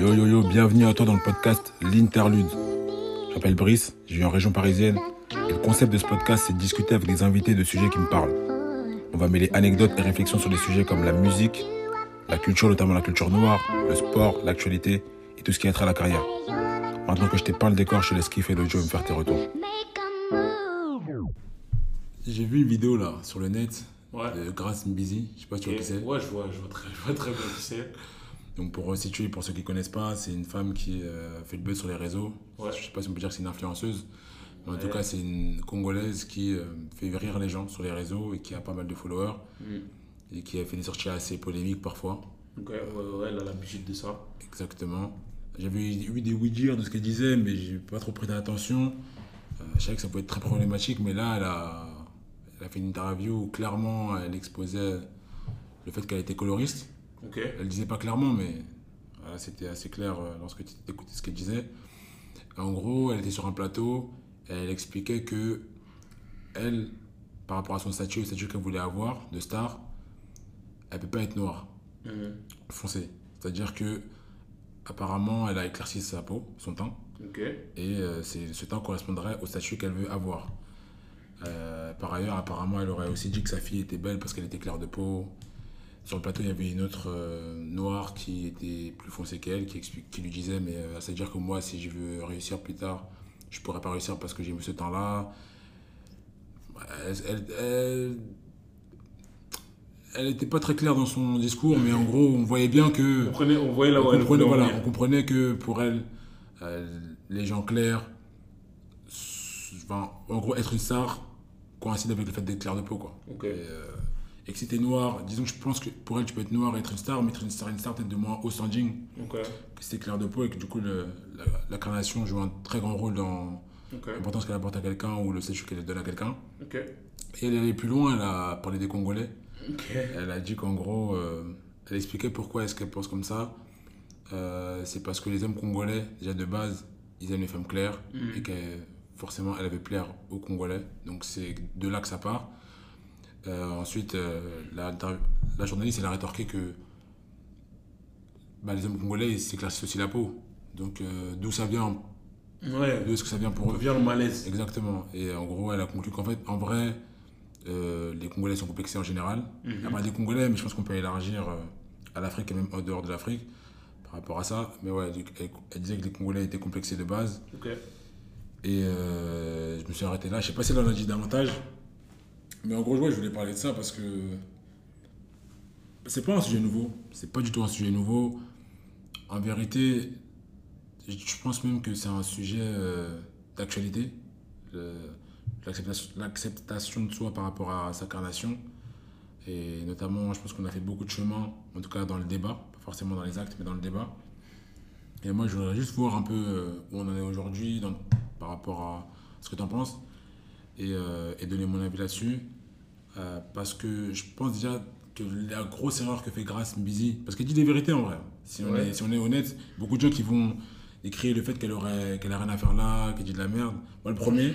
Yo yo yo, bienvenue à toi dans le podcast L'Interlude. Je m'appelle Brice, je vis en région parisienne et le concept de ce podcast c'est de discuter avec des invités de sujets qui me parlent. On va mêler anecdotes et réflexions sur des sujets comme la musique, la culture, notamment la culture noire, le sport, l'actualité et tout ce qui a trait à la carrière. Maintenant que je t'ai peint le décor, je te laisse kiffer le jeu et me faire tes retours. J'ai vu une vidéo là sur le net Ouais. de Grace Mbizi, je sais pas si tu vois qui c'est. Ouais, je vois, je vois très, je vois très bien qui c'est. Donc pour resituer, pour ceux qui connaissent pas, c'est une femme qui euh, fait le buzz sur les réseaux. Ouais. Je sais pas si on peut dire que c'est une influenceuse. Mais en Ouais. tout cas, c'est une Congolaise qui euh, fait rire les gens sur les réseaux et qui a pas mal de followers Mm. et qui a fait des sorties assez polémiques parfois. Ok, ouais, ouais, elle a l'habitude de ça. Exactement. J'avais eu des oui-dire de ce qu'elle disait, mais j'ai pas trop prêté attention. Euh, je savais que ça pouvait être très problématique, mais là, elle a, elle a fait une interview où clairement elle exposait le fait qu'elle était coloriste. Elle disait pas clairement, mais voilà, c'était assez clair euh, lorsque tu écoutais ce qu'elle disait. En gros, elle était sur un plateau et elle expliquait que elle, par rapport à son statut, le statut qu'elle voulait avoir de star, elle peut pas être noire, Mhm. foncée. C'est-à-dire que apparemment, elle a éclairci sa peau, son teint, et euh, ce teint correspondrait au statut qu'elle veut avoir. Euh, par ailleurs, apparemment, elle aurait aussi dit que sa fille était belle parce qu'elle était claire de peau. Sur le plateau, il y avait une autre euh, noire qui était plus foncée qu'elle, qui, explique, qui lui disait Mais euh, c'est-à-dire que moi, si je veux réussir plus tard, je pourrais pas réussir parce que j'ai mis ce temps-là. Elle, elle, elle, elle était pas très claire dans son discours, mais en gros, on voyait bien que On, prenait, on voyait là où on elle comprenait, voilà, on que pour elle, euh, les gens clairs, enfin, en gros, être une star coïncide avec le fait d'être clair de peau. Quoi. Et, euh, et que si t'es noir, disons que je pense que pour elle, tu peux être noir et être une star, mais être une star, une star peut-être de moins haut standing Ok. que t'es clair de peau et que du coup, le- la, la carnation joue un très grand rôle dans l'importance qu'elle apporte à quelqu'un ou le statut qu'elle donne à quelqu'un. Ok. Et elle est allée plus loin, elle a parlé des Congolais. Elle a dit qu'en gros, euh, elle expliquait pourquoi est-ce qu'elle pense comme ça. Euh, c'est parce que les hommes congolais, déjà de base, ils aiment les femmes claires Mhm. et que forcément elle avait plaire aux Congolais. Donc c'est de là que ça part. Euh, ensuite, euh, la, la journaliste, elle a rétorqué que bah, les hommes congolais, ils s'éclaircissent aussi la peau. Donc euh, d'où ça vient? Ouais. D'où est-ce que ça vient pour eux? vient le malaise. Exactement. Et en gros, elle a conclu qu'en fait, en vrai, euh, les Congolais sont complexés en général. Mhm. Il y a pas des Congolais, mais je pense qu'on peut élargir à l'Afrique et même en dehors de l'Afrique par rapport à ça. Mais ouais, elle, disait que les Congolais étaient complexés de base. Et euh, je me suis arrêté là. Je sais pas si elle en a dit davantage. Mais en gros, je voulais parler de ça parce que c'est pas un sujet nouveau. C'est pas du tout un sujet nouveau. En vérité, je pense même que c'est un sujet euh, d'actualité. L'acceptation- de soi par rapport à sa carnation. Et notamment, je pense qu'on a fait beaucoup de chemin, en tout cas dans le débat, pas forcément dans les actes, mais dans le débat. Et moi, je voudrais juste voir un peu euh, où on en est aujourd'hui par rapport à ce que tu en penses et, euh, et donner mon avis là-dessus. Euh, parce que je pense déjà que la grosse erreur que fait Grace Mbizi, parce qu'elle dit des vérités en vrai, si on, Ouais. est, si on est honnête, beaucoup de gens qui vont écrire le fait qu'elle aurait qu'elle a rien à faire là, qu'elle dit de la merde. Moi, le premier,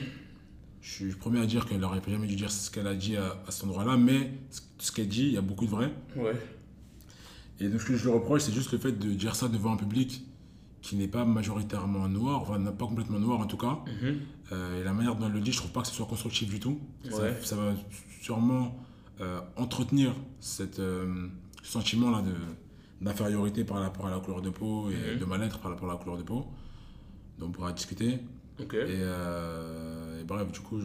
je suis le premier à dire qu'elle aurait jamais dû dire ce qu'elle a dit à, à cet endroit-là, mais ce- qu'elle dit, il y a beaucoup de vrai. Ouais. Et donc, ce que je lui reproche, c'est juste le fait de dire ça devant un public qui n'est pas majoritairement noir, enfin, pas complètement noir en tout cas. Mhm. Euh, et la manière dont elle le dit, je trouve pas que ce soit constructif du tout. Ça- Ouais. Ça, va sûrement euh, entretenir cette, euh, ce sentiment-là de- d'infériorité par rapport à la couleur de peau et Mhm. de mal-être par rapport à la couleur de peau. Donc, on pourra discuter. Ok. Et, et bref, du coup,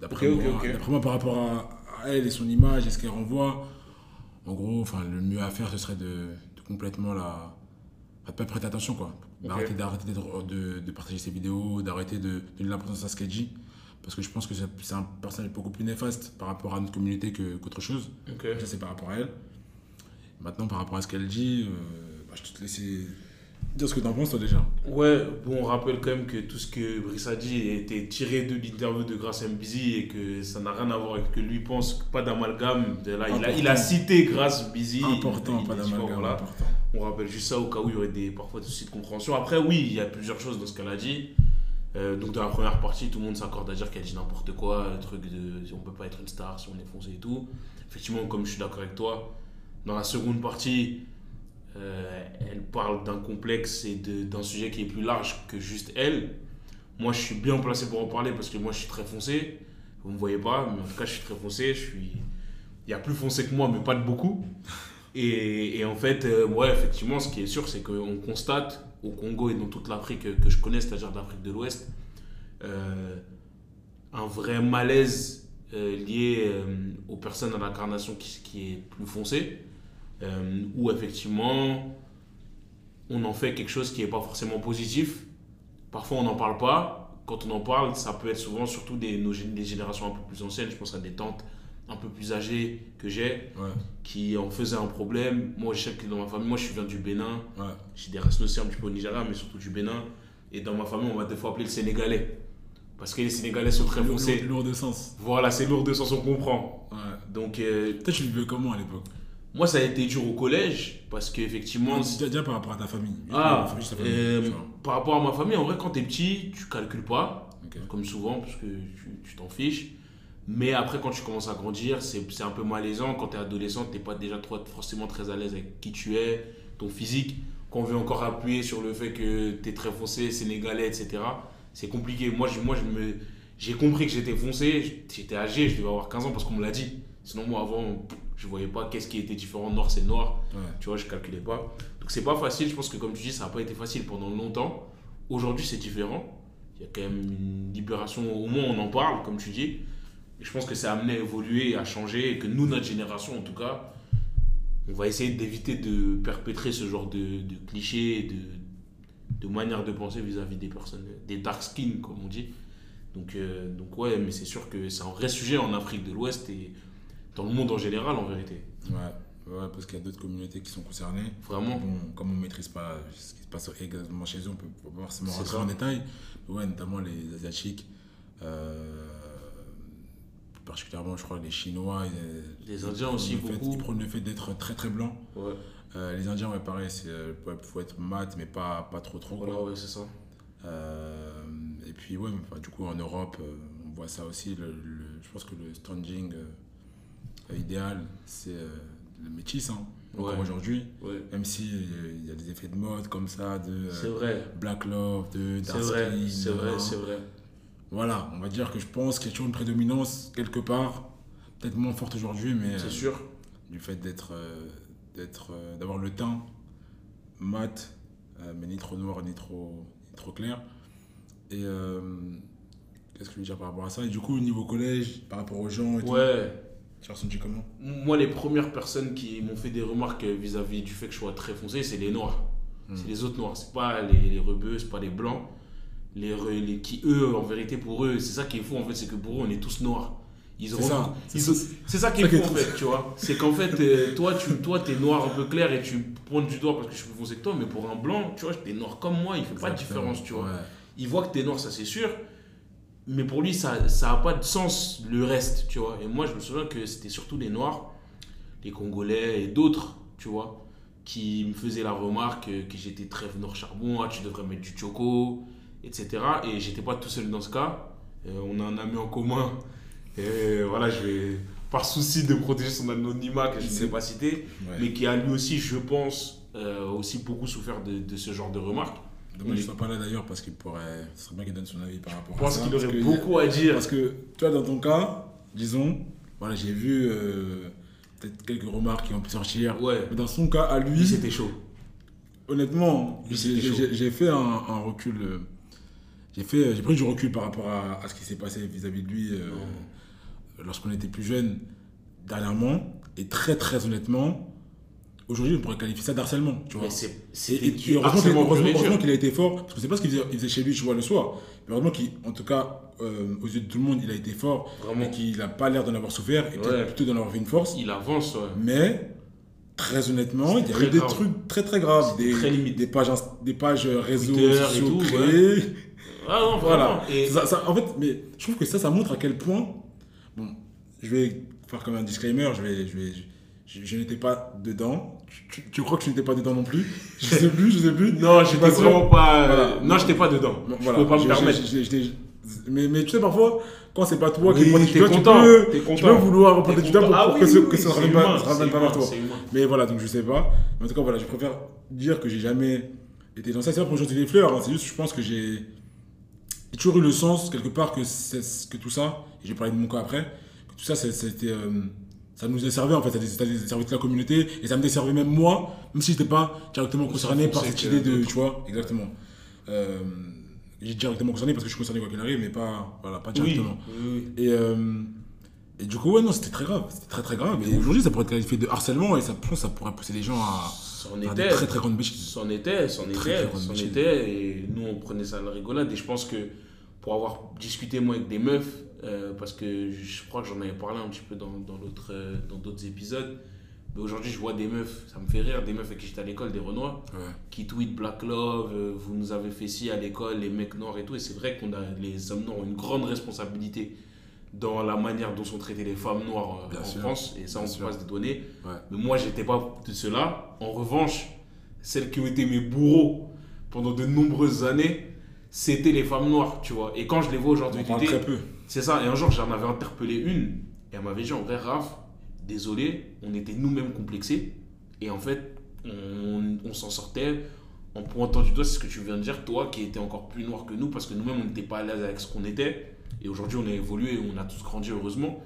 d'après moi, moi, par rapport à, à elle et son image et ce qu'elle renvoie, en gros, enfin, le mieux à faire, ce serait de, de complètement la. pas prêter attention, quoi. D'arrêter d'arrêter d'être- de, de partager ses vidéos, d'arrêter de donner l'importance à ce qu'elle dit. Parce que je pense que c'est un personnage beaucoup plus néfaste par rapport à notre communauté qu'autre chose. Ok. Ça, c'est par rapport à elle. Maintenant, par rapport à ce qu'elle dit, euh, bah, je te laisse dire ce que tu en penses, toi, déjà. Ouais, bon, on rappelle quand même que tout ce que Brice a dit a été tiré de l'interview de Grace Mbizi et que ça n'a rien à voir avec ce que lui pense, pas d'amalgame. Là, il, a, Important. il a cité Grace Mbizi. Important, il- pas il d'amalgame, voilà. important. On rappelle juste ça au cas où il y aurait des, parfois des soucis de compréhension. Après, oui, il y a plusieurs choses dans ce qu'elle a dit. Euh, donc, dans la première partie, tout le monde s'accorde à dire qu'elle dit n'importe quoi, le truc de on peut pas être une star si on est foncé et tout. Effectivement, comme je suis d'accord avec toi, dans la seconde partie, euh, elle parle d'un complexe et d'un sujet qui est plus large que juste elle. Moi, je suis bien placé pour en parler parce que moi, je suis très foncé. Vous ne me voyez pas, mais en tout cas, je suis très foncé. Je suis... Il y a plus foncé que moi, mais pas de beaucoup. Et, en fait, euh, ouais, effectivement, ce qui est sûr, c'est qu'on constate au Congo et dans toute l'Afrique que, je connais, c'est-à-dire l'Afrique de l'Ouest, euh, un vrai malaise euh, lié euh, aux personnes à l'incarnation qui, est plus foncée, où effectivement, on en fait quelque chose qui n'est pas forcément positif. Parfois, on n'en parle pas. Quand on en parle, ça peut être souvent surtout des, nos, des générations un peu plus anciennes. Je pense à des tantes un peu plus âgées que j'ai, Ouais, qui en faisaient un problème. Moi, je sais que dans ma famille, moi, je viens du Bénin. ouais. J'ai des racines aussi un petit peu au Nigeria, mais surtout du Bénin. Et dans ma famille, on m'a des fois appelé le Sénégalais. Parce que les Sénégalais sont très foncés. lourd- lourd de sens. Voilà, c'est lourd de sens, on comprend. Ouais. Donc, euh, Toi, tu vivais comment à l'époque? moi, ça a été dur au collège, parce qu'effectivement, déjà, déjà par rapport à ta famille. Ah, Juste ta famille, euh, par rapport à ma famille, en vrai, quand t'es petit, tu calcules pas, comme souvent, parce que tu t'en fiches. Mais après, quand tu commences à grandir, c'est c'est un peu malaisant. Quand t'es adolescent, t'es pas déjà trop, forcément très à l'aise avec qui tu es, ton physique. Quand on veut encore appuyer sur le fait que t'es très foncé, sénégalais, etc., c'est compliqué. Moi, je, moi, je me, j'ai compris que j'étais foncé, j'étais âgé, je devais avoir 15 ans parce qu'on me l'a dit. Sinon, moi, avant, je voyais pas qu'est-ce qui était différent. Noir, c'est noir. Ouais. Tu vois, je calculais pas. Donc c'est pas facile. Je pense que comme tu dis, ça n'a pas été facile pendant longtemps. Aujourd'hui, c'est différent. Il y a quand même une libération. Au moins, on en parle, comme tu dis. Et je pense que ça a amené à évoluer, à changer. Et que nous, notre génération, en tout cas, on va essayer d'éviter de perpétrer ce genre de, de clichés, de, de manière de penser vis-à-vis des personnes, des dark skin, comme on dit. Donc, euh, donc ouais, mais c'est sûr que c'est un vrai sujet en Afrique de l'Ouest et dans le monde en général, en vérité. Ouais, ouais, parce qu'il y a d'autres communautés qui sont concernées. Vraiment. Bon, comme on ne maîtrise pas ce qui se passe exactement chez eux, on peut pas forcément rentrer en détail. Ouais, notamment les Asiatiques, euh, particulièrement, je crois, les Chinois. ils- Les ils Indiens aussi, le fait- beaucoup. Ils prônent le fait d'être très très blanc. Ouais. Euh, les Indiens, ouais, pareil, il faut être mat, mais pas, pas trop trop. Voilà, ouais, c'est ça. Euh, et puis, ouais, enfin, du coup, en Europe, euh, on voit ça aussi. Le, le- je pense que le standing euh, idéal, c'est euh, le métis, hein, encore aujourd'hui. Même si euh, il y a des effets de mode comme ça, de C'est euh, vrai. Black Love, de C'est Dark vrai. C'est hein. vrai, c'est vrai. Voilà, on va dire que je pense qu'il y a toujours une prédominance quelque part, peut-être moins forte aujourd'hui, mais C'est euh, sûr. du fait d'être, euh, d'être, euh, d'avoir le teint mat, mais ni trop noir ni trop, ni trop clair. Et euh, qu'est-ce que je veux dire par rapport à ça? Et du coup, au niveau collège, par rapport aux gens, et tout, Ouais. tu as ressenti comment? Moi, les premières personnes qui m'ont fait des remarques vis-à-vis du fait que je sois très foncé, c'est les noirs. Hmm. C'est les autres noirs. C'est pas les, les rebeux, c'est pas les blancs. Les, les qui, eux, en vérité, pour eux, c'est ça qui est fou, en fait, c'est que pour eux, on est tous noirs. Ils C'est ça, c'est ça. Ça qui ça est fou, en fait, tu vois. C'est qu'en fait, euh, toi, tu toi, t'es noir un peu clair et tu pointes du doigt parce que je suis plus foncé que toi, mais pour un blanc, tu vois, t'es noir comme moi, il fait pas de différence, tu vois. ouais. il voit que t'es noir, ça c'est sûr. Mais pour lui, ça ça a pas de sens le reste, tu vois. Et moi, je me souviens que c'était surtout les Noirs, les Congolais et d'autres, tu vois, qui me faisaient la remarque que, que j'étais très noir charbon, ah, tu devrais mettre du choco, etc. Et j'étais pas tout seul dans ce cas. Euh, on a un ami en commun. Et voilà, je vais, par souci de protéger son anonymat, que je ne sais pas citer, Ouais. mais qui a lui aussi, je pense, euh, aussi beaucoup souffert de, de ce genre de remarques. Dommage qu'il soit pas là d'ailleurs parce qu'il pourrait. Ce serait bien qu'il donne son avis par rapport Je à pense ça. qu'il parce aurait que- beaucoup à dire. Parce que, toi, dans ton cas, disons, voilà, j'ai vu euh, peut-être quelques remarques qui ont pu sortir. Ouais. Mais dans son cas, à lui, c'était chaud. honnêtement, j'ai- fait un, un recul. euh, J'ai fait, j'ai pris du recul par rapport à, à ce qui s'est passé vis-à-vis de lui euh, lorsqu'on était plus jeune dernièrement. Et très, très honnêtement, aujourd'hui, on pourrait qualifier ça d'harcèlement. Tu vois. C'est Et, heureusement, qu'il, heureusement- a été fort, parce que c'est pas ce qu'il faisait, faisait chez lui, je vois le soir. Mais heureusement qu'en tout cas, euh, aux yeux de tout le monde, il a été fort Vraiment. et qu'il n'a pas l'air d'en avoir souffert et Ouais. plutôt d'en avoir fait une force. Il avance, ouais. Mais très honnêtement, il y a eu des grave. trucs très très graves, des, très limite. des pages, des pages réseaux sociaux tout, créées. Ah non, Voilà. vraiment. Et Ça- ça- en fait, mais je trouve que ça, ça montre à quel point. Bon, je vais faire comme un disclaimer. Je vais, je vais, je, je n'étais pas dedans. Tu, tu crois que je n'étais pas dedans non plus? Je sais plus, je sais plus. non, j'étais vraiment pas. Voilà. Non, j'étais pas dedans. Bon, je voilà. pouvais pas me permettre. Mais, mais tu sais, parfois, quand c'est pas toi Oui, qui t'es doigt, tu peux, tu peux vouloir pointer du doigt pour. Ah pour oui, que, ce- oui, que ça ne ramène pas, vers toi. Mais voilà, donc je sais pas. Mais en tout cas, voilà, je préfère dire que j'ai jamais été dans ça. C'est pas pour jeter des fleurs, hein, c'est juste que je pense que j'ai j'ai toujours eu le sens, quelque part, que, tout ça, et je vais parler de mon cas après, que tout ça, c'était. euh, ça nous desservait en fait, ça ça desservait toute la communauté, et ça me desservait même moi, même si j'étais pas directement concerné par cette idée de. Tu vois, exactement. Euh, j'ai directement concerné parce que je suis concerné quoi qu'il arrive, mais pas, voilà, pas directement. oui, oui. Et, euh, et du coup, ouais, non, c'était très grave. C'était très très grave. Et aujourd'hui, ça pourrait être qualifié de harcèlement et ça, je ça pourrait pousser les gens à C'en était. très très grandes bêtises. C'en était, c'en était, c'en était. Et nous, on prenait ça à la rigolade. Et je pense que pour avoir discuté, moi, avec des meufs, euh, parce que je crois que j'en avais parlé un petit peu dans, dans l'autre, euh, dans d'autres épisodes. Mais aujourd'hui, je vois des meufs, ça me fait rire, des meufs avec qui j'étais à l'école, des Renois, Ouais. qui tweetent Black Love, euh, vous nous avez fait ci à l'école, les mecs noirs et tout. Et c'est vrai qu'on a, les hommes noirs ont une grande responsabilité dans la manière dont sont traitées les femmes noires euh, Bien en sûr. France. Et ça, on sûr. passe des données. Ouais. Mais moi, j'étais pas de cela. En revanche, celles qui ont été mes bourreaux pendant de nombreuses années, c'était les femmes noires, tu vois. Et quand je les vois aujourd'hui, très peu. c'est ça. Et un jour, j'en avais interpellé une. Et elle m'avait dit, en vrai, Raph, désolé, on était nous-mêmes complexés. Et en fait, on, on s'en sortait en pointant du doigt, c'est ce que tu viens de dire, toi qui étais encore plus noir que nous, parce que nous-mêmes, on n'était pas à l'aise avec ce qu'on était. Et aujourd'hui, on a évolué, on a tous grandi, heureusement.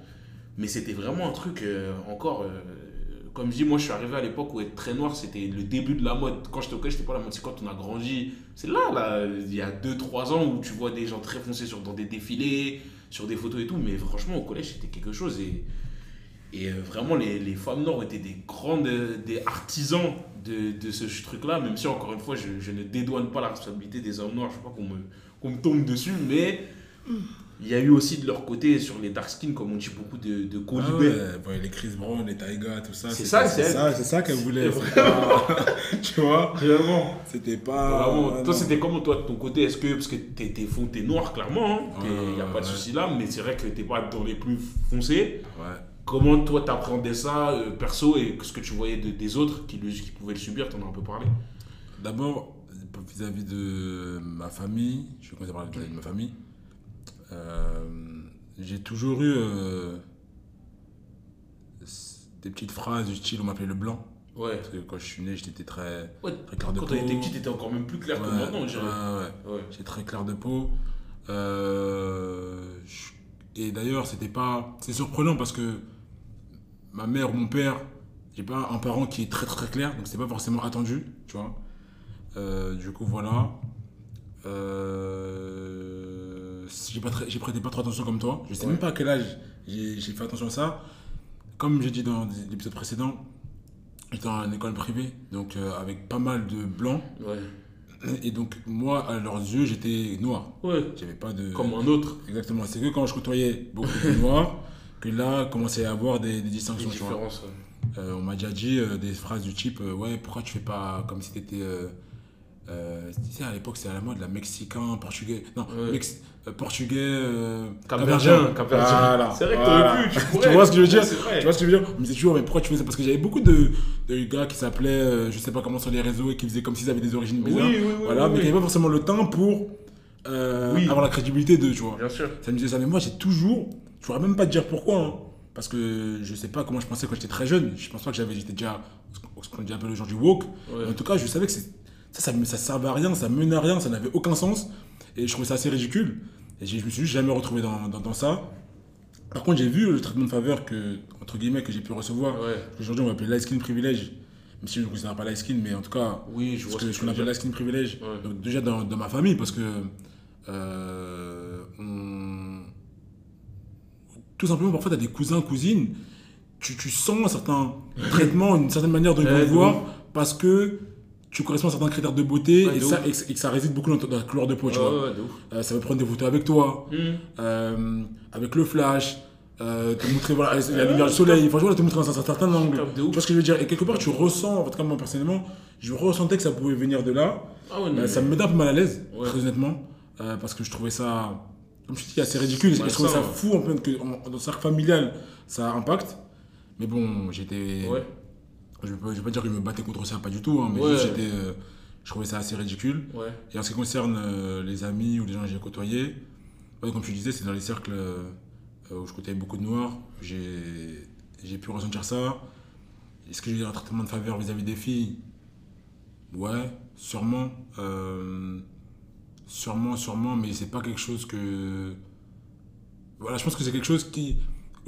Mais c'était vraiment un truc, euh, encore, euh, comme je dis, moi, je suis arrivé à l'époque où être très noir, c'était le début de la mode. Quand j'étais au collège, c'était pas la mode, c'est quand on a grandi. C'est là, là, il y a 2-3 ans, où tu vois des gens très foncés sur, dans des défilés, sur des photos et tout. Mais franchement, au collège, c'était quelque chose. Et, euh, vraiment, les, les femmes noires étaient des grandes, des artisans de, de ce truc-là, même si, encore une fois, je, ne dédouane pas la responsabilité des hommes noirs. Je ne veux pas qu'on me, qu'on me tombe dessus, mais il y a eu aussi de leur côté, sur les dark skins, comme on dit beaucoup, de, de Ah colibés. ouais, ouais, les Chris Brown, les Taiga, tout ça. C'est ça, c'est ça, c'est ça qu'elle voulait. Pas- tu vois Vraiment. C'était pas. Vraiment. non. Toi, c'était comment, toi, de ton côté? Est-ce que, parce que t'es, t'es, fond- t'es noir, clairement, il Ouais, n'y a pas de ouais. souci là, mais c'est vrai que t'es pas dans les plus foncés. Ouais. Comment, toi, t'appréhendais ça, euh, perso, et ce que tu voyais de- des autres qui, le- qui pouvaient le subir? T'en as un peu parlé D'abord, vis-à-vis de ma famille, je vais commencer par vis-à-vis de ma famille. Euh, j'ai toujours eu euh, des petites phrases du style on m'appelait le blanc. Ouais. Parce que quand je suis né, j'étais très, Ouais, très clair de Quand peau. t'étais petit, t'étais encore même plus clair que maintenant, dirait. ouais, ouais. J'étais très clair de peau. Euh, je- et d'ailleurs, c'était pas. C'est surprenant parce que ma mère ou mon père, j'ai pas un parent qui est très très, très clair, donc c'est pas forcément attendu, tu vois. Euh, du coup, voilà. Euh, j'ai pas très- j'ai prêté pas trop attention comme toi. Je sais Ouais. même pas à quel âge j'ai fait attention à ça. Comme j'ai dit dans l'épisode précédent, j'étais en école privée, donc euh, avec pas mal de blancs. Ouais. Et donc, moi, à leurs yeux, j'étais noir. Ouais. J'avais pas de. Comme un autre. Exactement. C'est que quand je côtoyais beaucoup de noirs, que là, commençait à avoir des, des Des distinctions. vois. différences. ouais. Euh, on m'a déjà dit euh, des phrases du type Ouais, pourquoi tu fais pas comme si t'étais. Tu sais, à l'époque, c'était à la mode, la mexicain, portugais. Non, Ouais. Mex- portugais. Euh, Capverdien. Voilà, C'est vrai que voilà. t'aurais pu, tu Tu pourrais. vois ce que je veux dire. Tu vois ce que je veux dire On me disait toujours, mais pourquoi tu fais ça? Parce que j'avais beaucoup de, de gars qui s'appelaient, euh, je sais pas comment sur les réseaux, et qui faisaient comme s'ils avaient des origines bizarres. oui, oui. voilà, oui, mais qui n'avaient pas forcément le temps pour euh, Oui. avoir la crédibilité de, tu vois. Bien sûr. Ça me disait ça, mais moi j'ai toujours, je pourrais même pas te dire pourquoi, hein, parce que je sais pas comment je pensais quand j'étais très jeune. Je pense pas que j'avais, j'étais déjà ce qu'on dit un peu aujourd'hui woke. Ouais. Mais En tout cas, je savais que ça, ça, me- ça servait à rien, ça menait à rien, ça n'avait aucun sens, et je trouvais ça assez ridicule. Et je me suis jamais retrouvé dans, dans, dans ça. Par contre, j'ai vu le traitement de faveur que, entre guillemets, que j'ai pu recevoir. Ouais. Aujourd'hui, on m'appelle light skin privilège. Même si je ne considère pas light skin, mais en tout cas, Oui, je ce vois que- ce ce que qu'on appelle light skin privilège. Ouais. Donc, déjà dans, dans ma famille, parce que euh, on- tout simplement, parfois, tu as des cousins, cousines, tu, tu sens un certain traitement, une certaine manière de Ouais, voir, parce que tu corresponds à certains critères de beauté Ouais, et, de ça, ouf. et, que- et que ça réside beaucoup dans, ta- dans la couleur de peau, tu vois. ouais, de ouf. Euh, ça va prendre des photos avec toi, Hum. euh, avec le flash, euh, te montrer voilà, la lumière du soleil, franchement, te montrer dans un certain angle. Tu vois ce que je veux dire? Et quelque part, tu ressens, en tout cas moi personnellement, je ressentais que ça pouvait venir de là. Ah ouais, non, mais- ça me mettait un peu mal à l'aise, très honnêtement, parce que je trouvais ça, comme je te dis, assez ridicule. Je trouvais ça, fou, en fait, que en- dans le cercle familial, ça impacte. Mais bon, j'étais. Je ne vais pas dire que je me battais contre ça, pas du tout, hein, mais Ouais. j'étais, euh, je trouvais ça assez ridicule. Ouais. Et en ce qui concerne euh, les amis ou les gens que j'ai côtoyés, comme tu disais, c'est dans les cercles euh, où je côtoyais beaucoup de noirs. J'ai pu ressentir ça. Est-ce que j'ai eu un traitement de faveur vis-à-vis des filles? Ouais, sûrement. Euh, sûrement, sûrement, mais c'est pas quelque chose que. Voilà, je pense que c'est quelque chose qui.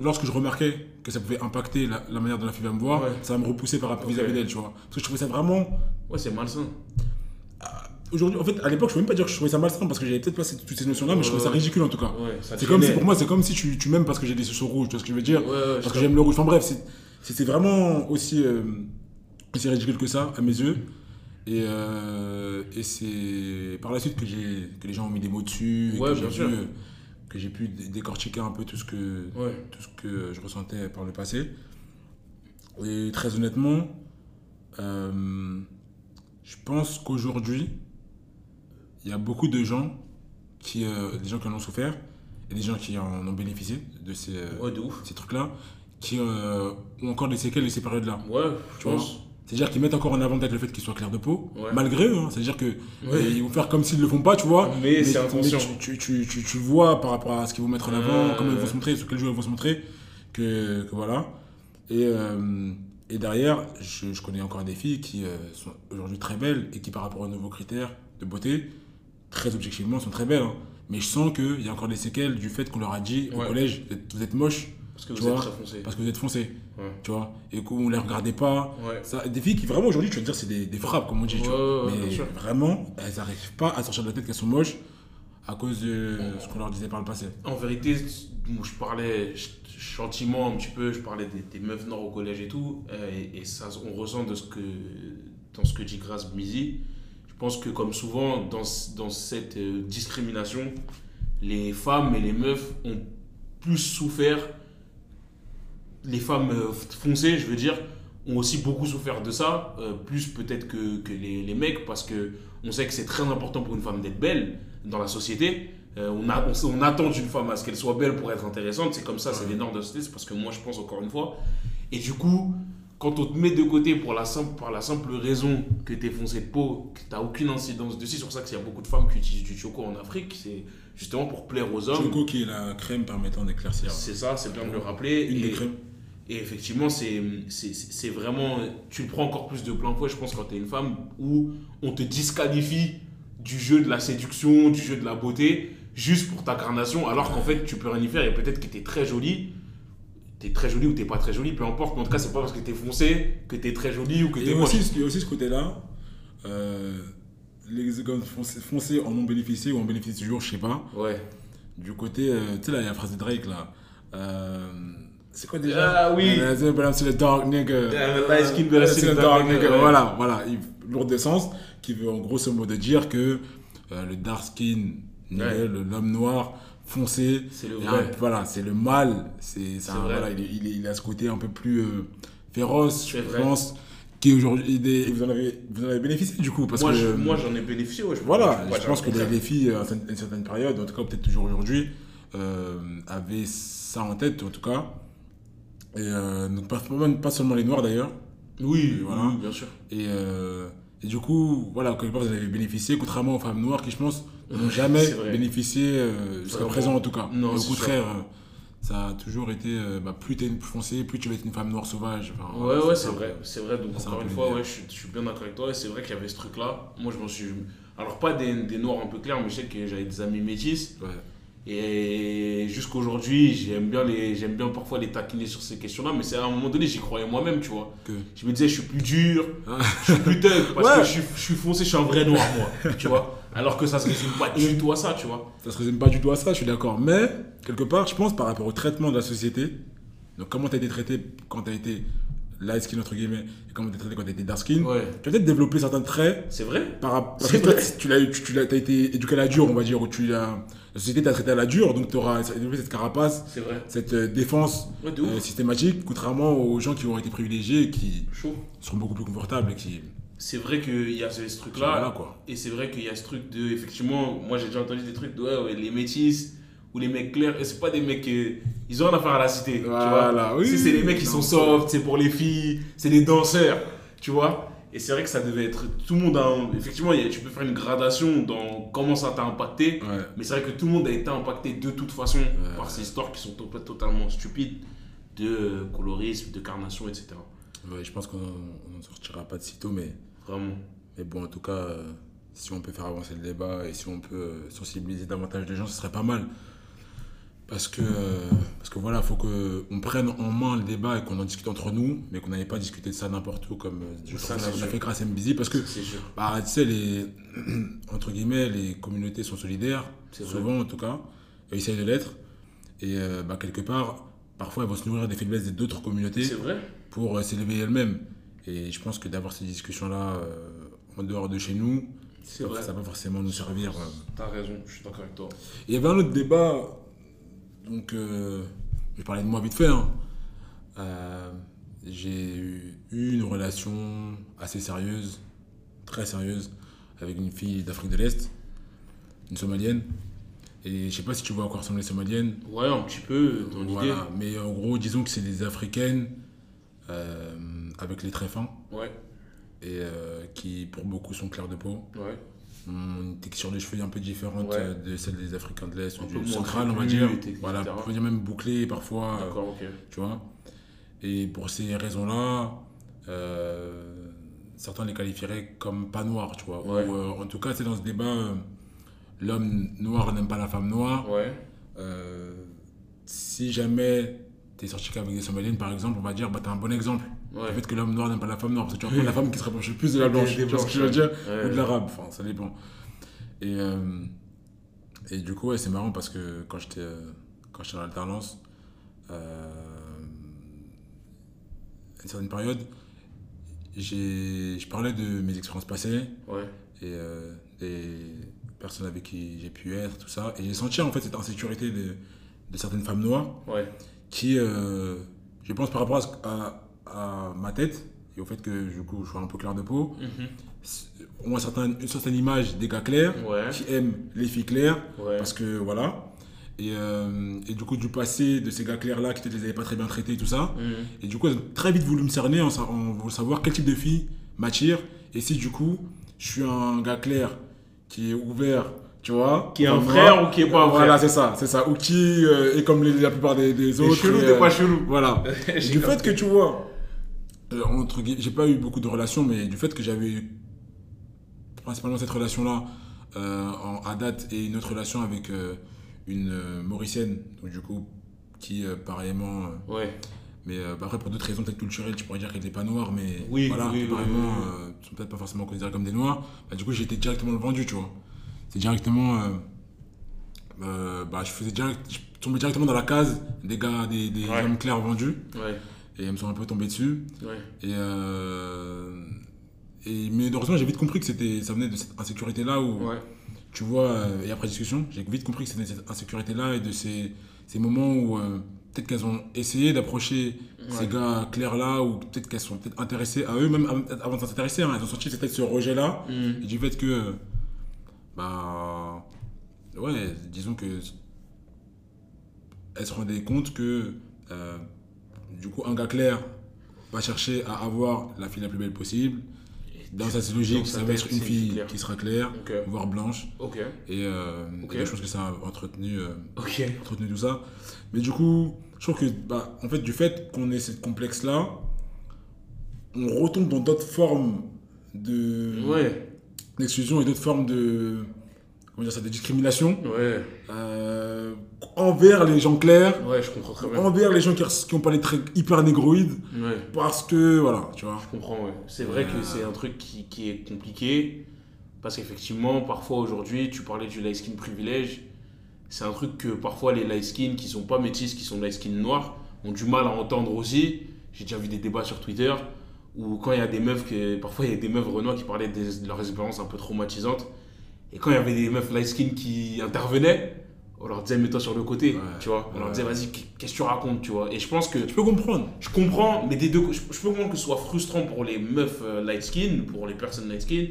Lorsque je remarquais que ça pouvait impacter la, la manière dont la fille va me voir, Ouais. ça va me repousser par rapport vis-à-vis d'elle, tu vois. Parce que je trouvais ça vraiment. Ouais, c'est malsain. Aujourd'hui, en fait, à l'époque, je peux même pas dire que je trouvais ça malsain parce que j'avais peut-être pas ces- toutes ces notions-là, mais je trouvais ça ridicule en tout cas. Ouais, C'est comme si, pour moi, c'est comme si tu, tu m'aimes parce que j'ai des cheveux rouges, tu vois ce que je veux dire? Ouais, ouais, Parce que j'aime le rouge. Enfin bref, c'était vraiment aussi, euh, aussi ridicule que ça, à mes yeux. Et, euh, et c'est par la suite que, j'ai, que les gens ont mis des mots dessus, et Ouais, que, bien sûr. euh, que j'ai pu dé- décortiquer un peu tout ce, que, Ouais. tout ce que je ressentais par le passé. Et très honnêtement, euh, je pense qu'aujourd'hui, il y a beaucoup de gens qui, euh, des gens qui en ont souffert et des gens qui en ont bénéficié de ces, Ouais, de ouf. ces trucs-là, qui euh, ont encore des séquelles de ces périodes-là. Ouais, je vois? pense. C'est-à-dire qu'ils mettent encore en avant peut-être le fait qu'ils soient clairs de peau, Ouais. malgré eux. hein. C'est-à-dire Ouais. euh, vont faire comme s'ils le font pas, tu vois. Mais c'est inconscient. tu, tu, tu, tu, tu vois par rapport à ce qu'ils vont mettre en avant, comment ils vont se montrer, sur quel jour ils vont se montrer, que, que voilà. Et, euh, et derrière, je, je connais encore des filles qui euh, sont aujourd'hui très belles et qui, par rapport aux nouveaux critères de beauté, très objectivement, sont très belles. hein. Mais je sens qu'il y a encore des séquelles du fait qu'on leur a dit au Ouais. collège, vous êtes, vous êtes moche Parce que vous êtes vois, très foncé. parce que vous êtes foncé, Ouais. tu vois, et qu'on ne les regardait pas. Ouais. Ça, des filles qui vraiment aujourd'hui, tu vas dire, c'est des, des frappes, comme on dit, tu vois. mais vraiment, elles n'arrivent pas à sortir de la tête qu'elles sont moches à cause de ce qu'on leur disait par le passé. En vérité, je parlais gentiment un petit peu, je parlais des, des meufs nord au collège et tout, euh, et, et ça, on ressent de ce que, dans ce que dit Grace Mizi. Je pense que, comme souvent, dans, dans cette euh, discrimination, les femmes et les meufs ont plus souffert. Les femmes euh, foncées, je veux dire, ont aussi beaucoup souffert de ça, euh, plus peut-être que, que les, les mecs, parce que on sait que c'est très important pour une femme d'être belle dans la société. Euh, on, a, on, on attend d'une femme à ce qu'elle soit belle pour être intéressante. C'est comme ça, c'est les normes de la société. C'est parce que moi, je pense encore une fois. Et du coup, quand on te met de côté pour la simple, par la simple raison que tu es foncé de peau, que tu n'as aucune incidence dessus, c'est pour ça qu'il y a beaucoup de femmes qui utilisent du choco en Afrique. C'est justement pour plaire aux hommes. Choco qui est la crème permettant d'éclaircir. C'est ça, c'est bien de le rappeler. Une des Et- crèmes. Et effectivement, c'est c'est- c'est vraiment. Tu le prends encore plus de plein fouet, je pense, quand tu es une femme, où on te disqualifie du jeu de la séduction, du jeu de la beauté, juste pour ta carnation, alors qu'en fait, tu peux rien y faire. Et peut-être que tu es très jolie. T'es très jolie ou t'es pas très jolie, peu importe. Mais en tout cas, c'est pas parce que t'es foncé que t'es très jolie ou que t'es moche. il y a aussi ce côté-là, euh, les hexagones foncés, foncés en ont bénéficié ou en bénéficient toujours, je sais pas. Ouais. Du côté, euh, tu sais, là, il y a la phrase de Drake, là. Euh, c'est quoi déjà? Ah oui. Euh, c'est- a dark nigga. I'm a light skin, but I'm Euh, still still a a dark nigga. Voilà, voilà. Il- Lourd de sens, qui veut en grosso modo dire que euh, le dark skin, le- l'homme noir, foncé, C'est le vrai. voilà, c'est le mal. C'est c'est C'est voilà, il, a ce côté un peu plus euh, féroce, je C'est pense, qui aujourd'hui, vous en avez, vous en avez bénéficié du coup, parce Moi, que je- moi, j'en ai bénéficié. Voilà, je- pense que les, les filles, à une certaine période, en tout cas peut-être toujours aujourd'hui, euh, avaient ça en tête, en tout cas. Et euh, donc pas, pas seulement les noirs d'ailleurs. Oui, Voilà. oui, bien sûr. Et, euh, et du coup, voilà, quelque part, vous avez bénéficié, contrairement aux femmes noires qui, je pense, n'ont jamais bénéficié euh, jusqu'à présent, en tout cas. Non, au contraire, ça a toujours été, bah, plus t'es foncé, plus tu vas être une femme noire sauvage. Enfin, Ouais, ouais, c'est vrai. C'est vrai. Donc, encore un une fois, ouais, je, suis- je suis bien d'accord avec toi. Et c'est vrai qu'il y avait ce truc-là. Moi, je m'en suis. Alors, pas des, des noirs un peu clairs, mais je sais que j'avais des amis métis. Ouais. Et jusqu'aujourd'hui, j'aime bien, les, j'aime bien parfois les taquiner sur ces questions-là. Mais c'est à un moment donné, j'y croyais moi-même, tu vois. Que- Je me disais, je suis plus dur, Ah. je suis plus thug. Parce Ouais. que je suis, je suis foncé, je suis un vrai noir, moi. Tu vois. Alors que ça se résume pas du tout à ça, tu vois. Ça se résume pas du tout à ça, je suis d'accord. Mais, quelque part, je pense par rapport au traitement de la société, donc comment tu as été traité quand tu as été light skin, entre guillemets, et comment as été traité quand as été dark skin, Ouais. tu as peut-être développé certains traits C'est vrai par rapport. Parce que toi, tu, l'as tu, tu t'as été éduqué à la dure, on va dire, ou tu l'as. La société t'a traité à la dure, donc tu auras développé cette carapace, vrai. cette euh, défense Ouais, euh, systématique, contrairement aux gens qui ont été privilégiés et qui Chaud. sont beaucoup plus confortables et qui. C'est vrai qu'il y a ce. Voilà, quoi. Et c'est vrai qu'il y a ce truc de. Effectivement, moi j'ai déjà entendu des trucs de ouais, ouais, les métis ou les mecs clairs. Et c'est pas des mecs. euh, ils ont rien à faire à la cité. tu Voilà, vois oui, Si c'est les mecs qui sont soft, c'est pour les filles, c'est des danseurs. Tu vois Et c'est vrai que ça devait être. Tout le monde a. un- Effectivement, tu peux faire une gradation dans comment ça t'a impacté. Ouais. Mais c'est vrai que tout le monde a été impacté de toute façon par ces histoires qui sont to- totalement stupides de euh, colorisme, de carnation, etc. Ouais, je pense qu'on n'en sortira pas de sitôt, mais, Vraiment. mais bon, en tout cas, euh, si on peut faire avancer le débat et si on peut euh, sensibiliser davantage de gens, ce serait pas mal. Parce que, euh, parce que voilà, il faut qu'on prenne en main le débat et qu'on en discute entre nous, mais qu'on n'aille pas discuter de ça n'importe où comme euh, je Ça, qu'on a fait grâce à MBZ. Parce que, bah, tu sais, les, entre guillemets, les communautés sont solidaires, vrai. souvent en tout cas, et essayent de l'être. Et euh, bah, quelque part, parfois, elles vont se nourrir des faiblesses d'autres communautés vrai. pour euh, s'élever elles-mêmes. Et je pense que d'avoir ces discussions-là euh, en dehors de chez nous, ça vrai. va pas forcément nous servir. euh. T'as raison, je suis d'accord avec toi. Il y avait un autre débat, donc euh, je vais parler de moi vite fait. hein. Euh, J'ai eu une relation assez sérieuse, très sérieuse, avec une fille d'Afrique de l'Est, une Somalienne. Et je sais pas si tu vois à quoi ressemblent les Somaliennes. Ouais, un petit peu dans l'idée. Voilà. Mais en gros, disons que c'est des Africaines euh, avec les traits fins. Ouais, et euh, qui pour beaucoup sont clairs de peau. ouais. Une texture de cheveux un peu différente Ouais. euh, de celle des Africains de l'Est ou du central, on va dire. Voilà, on peut dire même bouclé parfois, euh, D'accord, ok. tu vois. Et pour ces raisons-là, euh, certains les qualifieraient comme pas noirs, tu vois. Ouais. Ou euh, en tout cas, c'est dans ce débat, euh, l'homme noir n'aime pas la femme noire. Ouais, si jamais tu es sorti qu'avec des Somaliennes, par exemple, on va dire, bah, tu as un bon exemple. Ouais. Le fait que l'homme noir n'aime pas la femme noire, parce que tu prendre la femme qui se rapproche le plus de la blanche. Tu vois ce que je veux dire. Ou de l'arabe, enfin, ça dépend. Et, euh, et du coup, ouais, c'est marrant parce que quand j'étais euh, quand j'étais en alternance, euh, à une certaine période, j'ai- je parlais de mes expériences passées Ouais, et euh, des personnes avec qui j'ai pu être, tout ça. Et j'ai senti en fait cette insécurité de, de certaines femmes noires ouais. qui, euh, je pense par rapport à- à ma tête et au fait que du coup je suis un peu clair de peau, Mhm. ont un certain, une certaine image des gars clairs Ouais, qui aiment les filles claires ouais. parce que voilà. Et, euh, et du coup, du passé de ces gars clairs-là qui peut-être les avaient pas très bien traités et tout ça. Mhm. Et du coup, elles ont très vite voulu me cerner en, voulant savoir quel type de fille m'attire. Et si du coup, je suis un gars clair qui est ouvert, tu vois. Qui est un frère moi. ou qui est pas un Voilà, frère c'est ça, c'est ça. Ou qui euh, est comme les- la plupart des, autres. chelou, t'es euh, pas chelou. Voilà. Du fait que tu vois, euh, entre j'ai pas eu beaucoup de relations, mais du fait que j'avais eu principalement cette relation-là euh, en- à date et une autre relation avec euh, une Mauricienne, donc du coup, qui pareillement. Ouais, mais bah, après, pour d'autres raisons peut-être culturelles, tu pourrais dire qu'elle n'était pas noire, mais Oui, voilà, oui, euh, sont peut-être pas forcément considérés comme des noirs. Bah, du coup, été directement le vendu, tu vois. C'est directement. bah, je faisais direct, je tombais directement dans la case des gars, des, des Ouais. hommes clairs vendus, ouais, et elles me sont un peu tombés dessus. ouais. Et, euh, et mais heureusement, j'ai vite compris que c'était, ça venait de cette insécurité-là où, Ouais, tu vois, euh, et après discussion, j'ai vite compris que c'était cette insécurité-là et de ces, ces moments où euh, peut-être qu'elles ont essayé d'approcher ces gars clairs-là ou peut-être qu'elles sont peut-être intéressées à eux, même av- avant de s'intéresser, hein, elles ont senti peut-être ce rejet-là Mhm. et du fait que, bah, ouais, disons que elles se rendaient compte que, du coup, un gars clair va chercher à avoir la fille la plus belle possible. Dans sa logique, ça va être une fille clair. qui sera claire, voire blanche. Et, euh, et je pense que ça a entretenu, euh, entretenu tout ça. Mais du coup, je trouve que, bah, en fait, du fait qu'on ait ce complexe-là, on retombe dans d'autres formes de Ouais, d'exclusion et d'autres formes de, comment dire ça, de discrimination ouais, euh, envers les gens clairs, ouais, je comprends très bien. envers les gens qui, qui ont pas les traits hyper négroïdes, Ouais. parce que, voilà, tu vois. Je comprends, ouais. C'est vrai que c'est un truc qui, qui est compliqué. Parce qu'effectivement, parfois aujourd'hui, tu parlais du light skin privilège. C'est un truc que parfois les light skin qui sont pas métis, qui sont light skin noirs, ont du mal à entendre aussi. J'ai déjà vu des débats sur Twitter où quand il y a des meufs, que, parfois il y a des meufs renois qui parlaient des- de leurs expériences un peu traumatisantes. Et quand il y avait des meufs light skin qui intervenaient, on leur disait mets-toi sur le côté, Ouais, tu vois. On leur disait vas-y, qu'est-ce que tu racontes, tu vois. Et je pense que Je peux comprendre. je comprends, mais des deux, je, je peux comprendre que ce soit frustrant pour les meufs euh, light skin, pour les personnes light skin,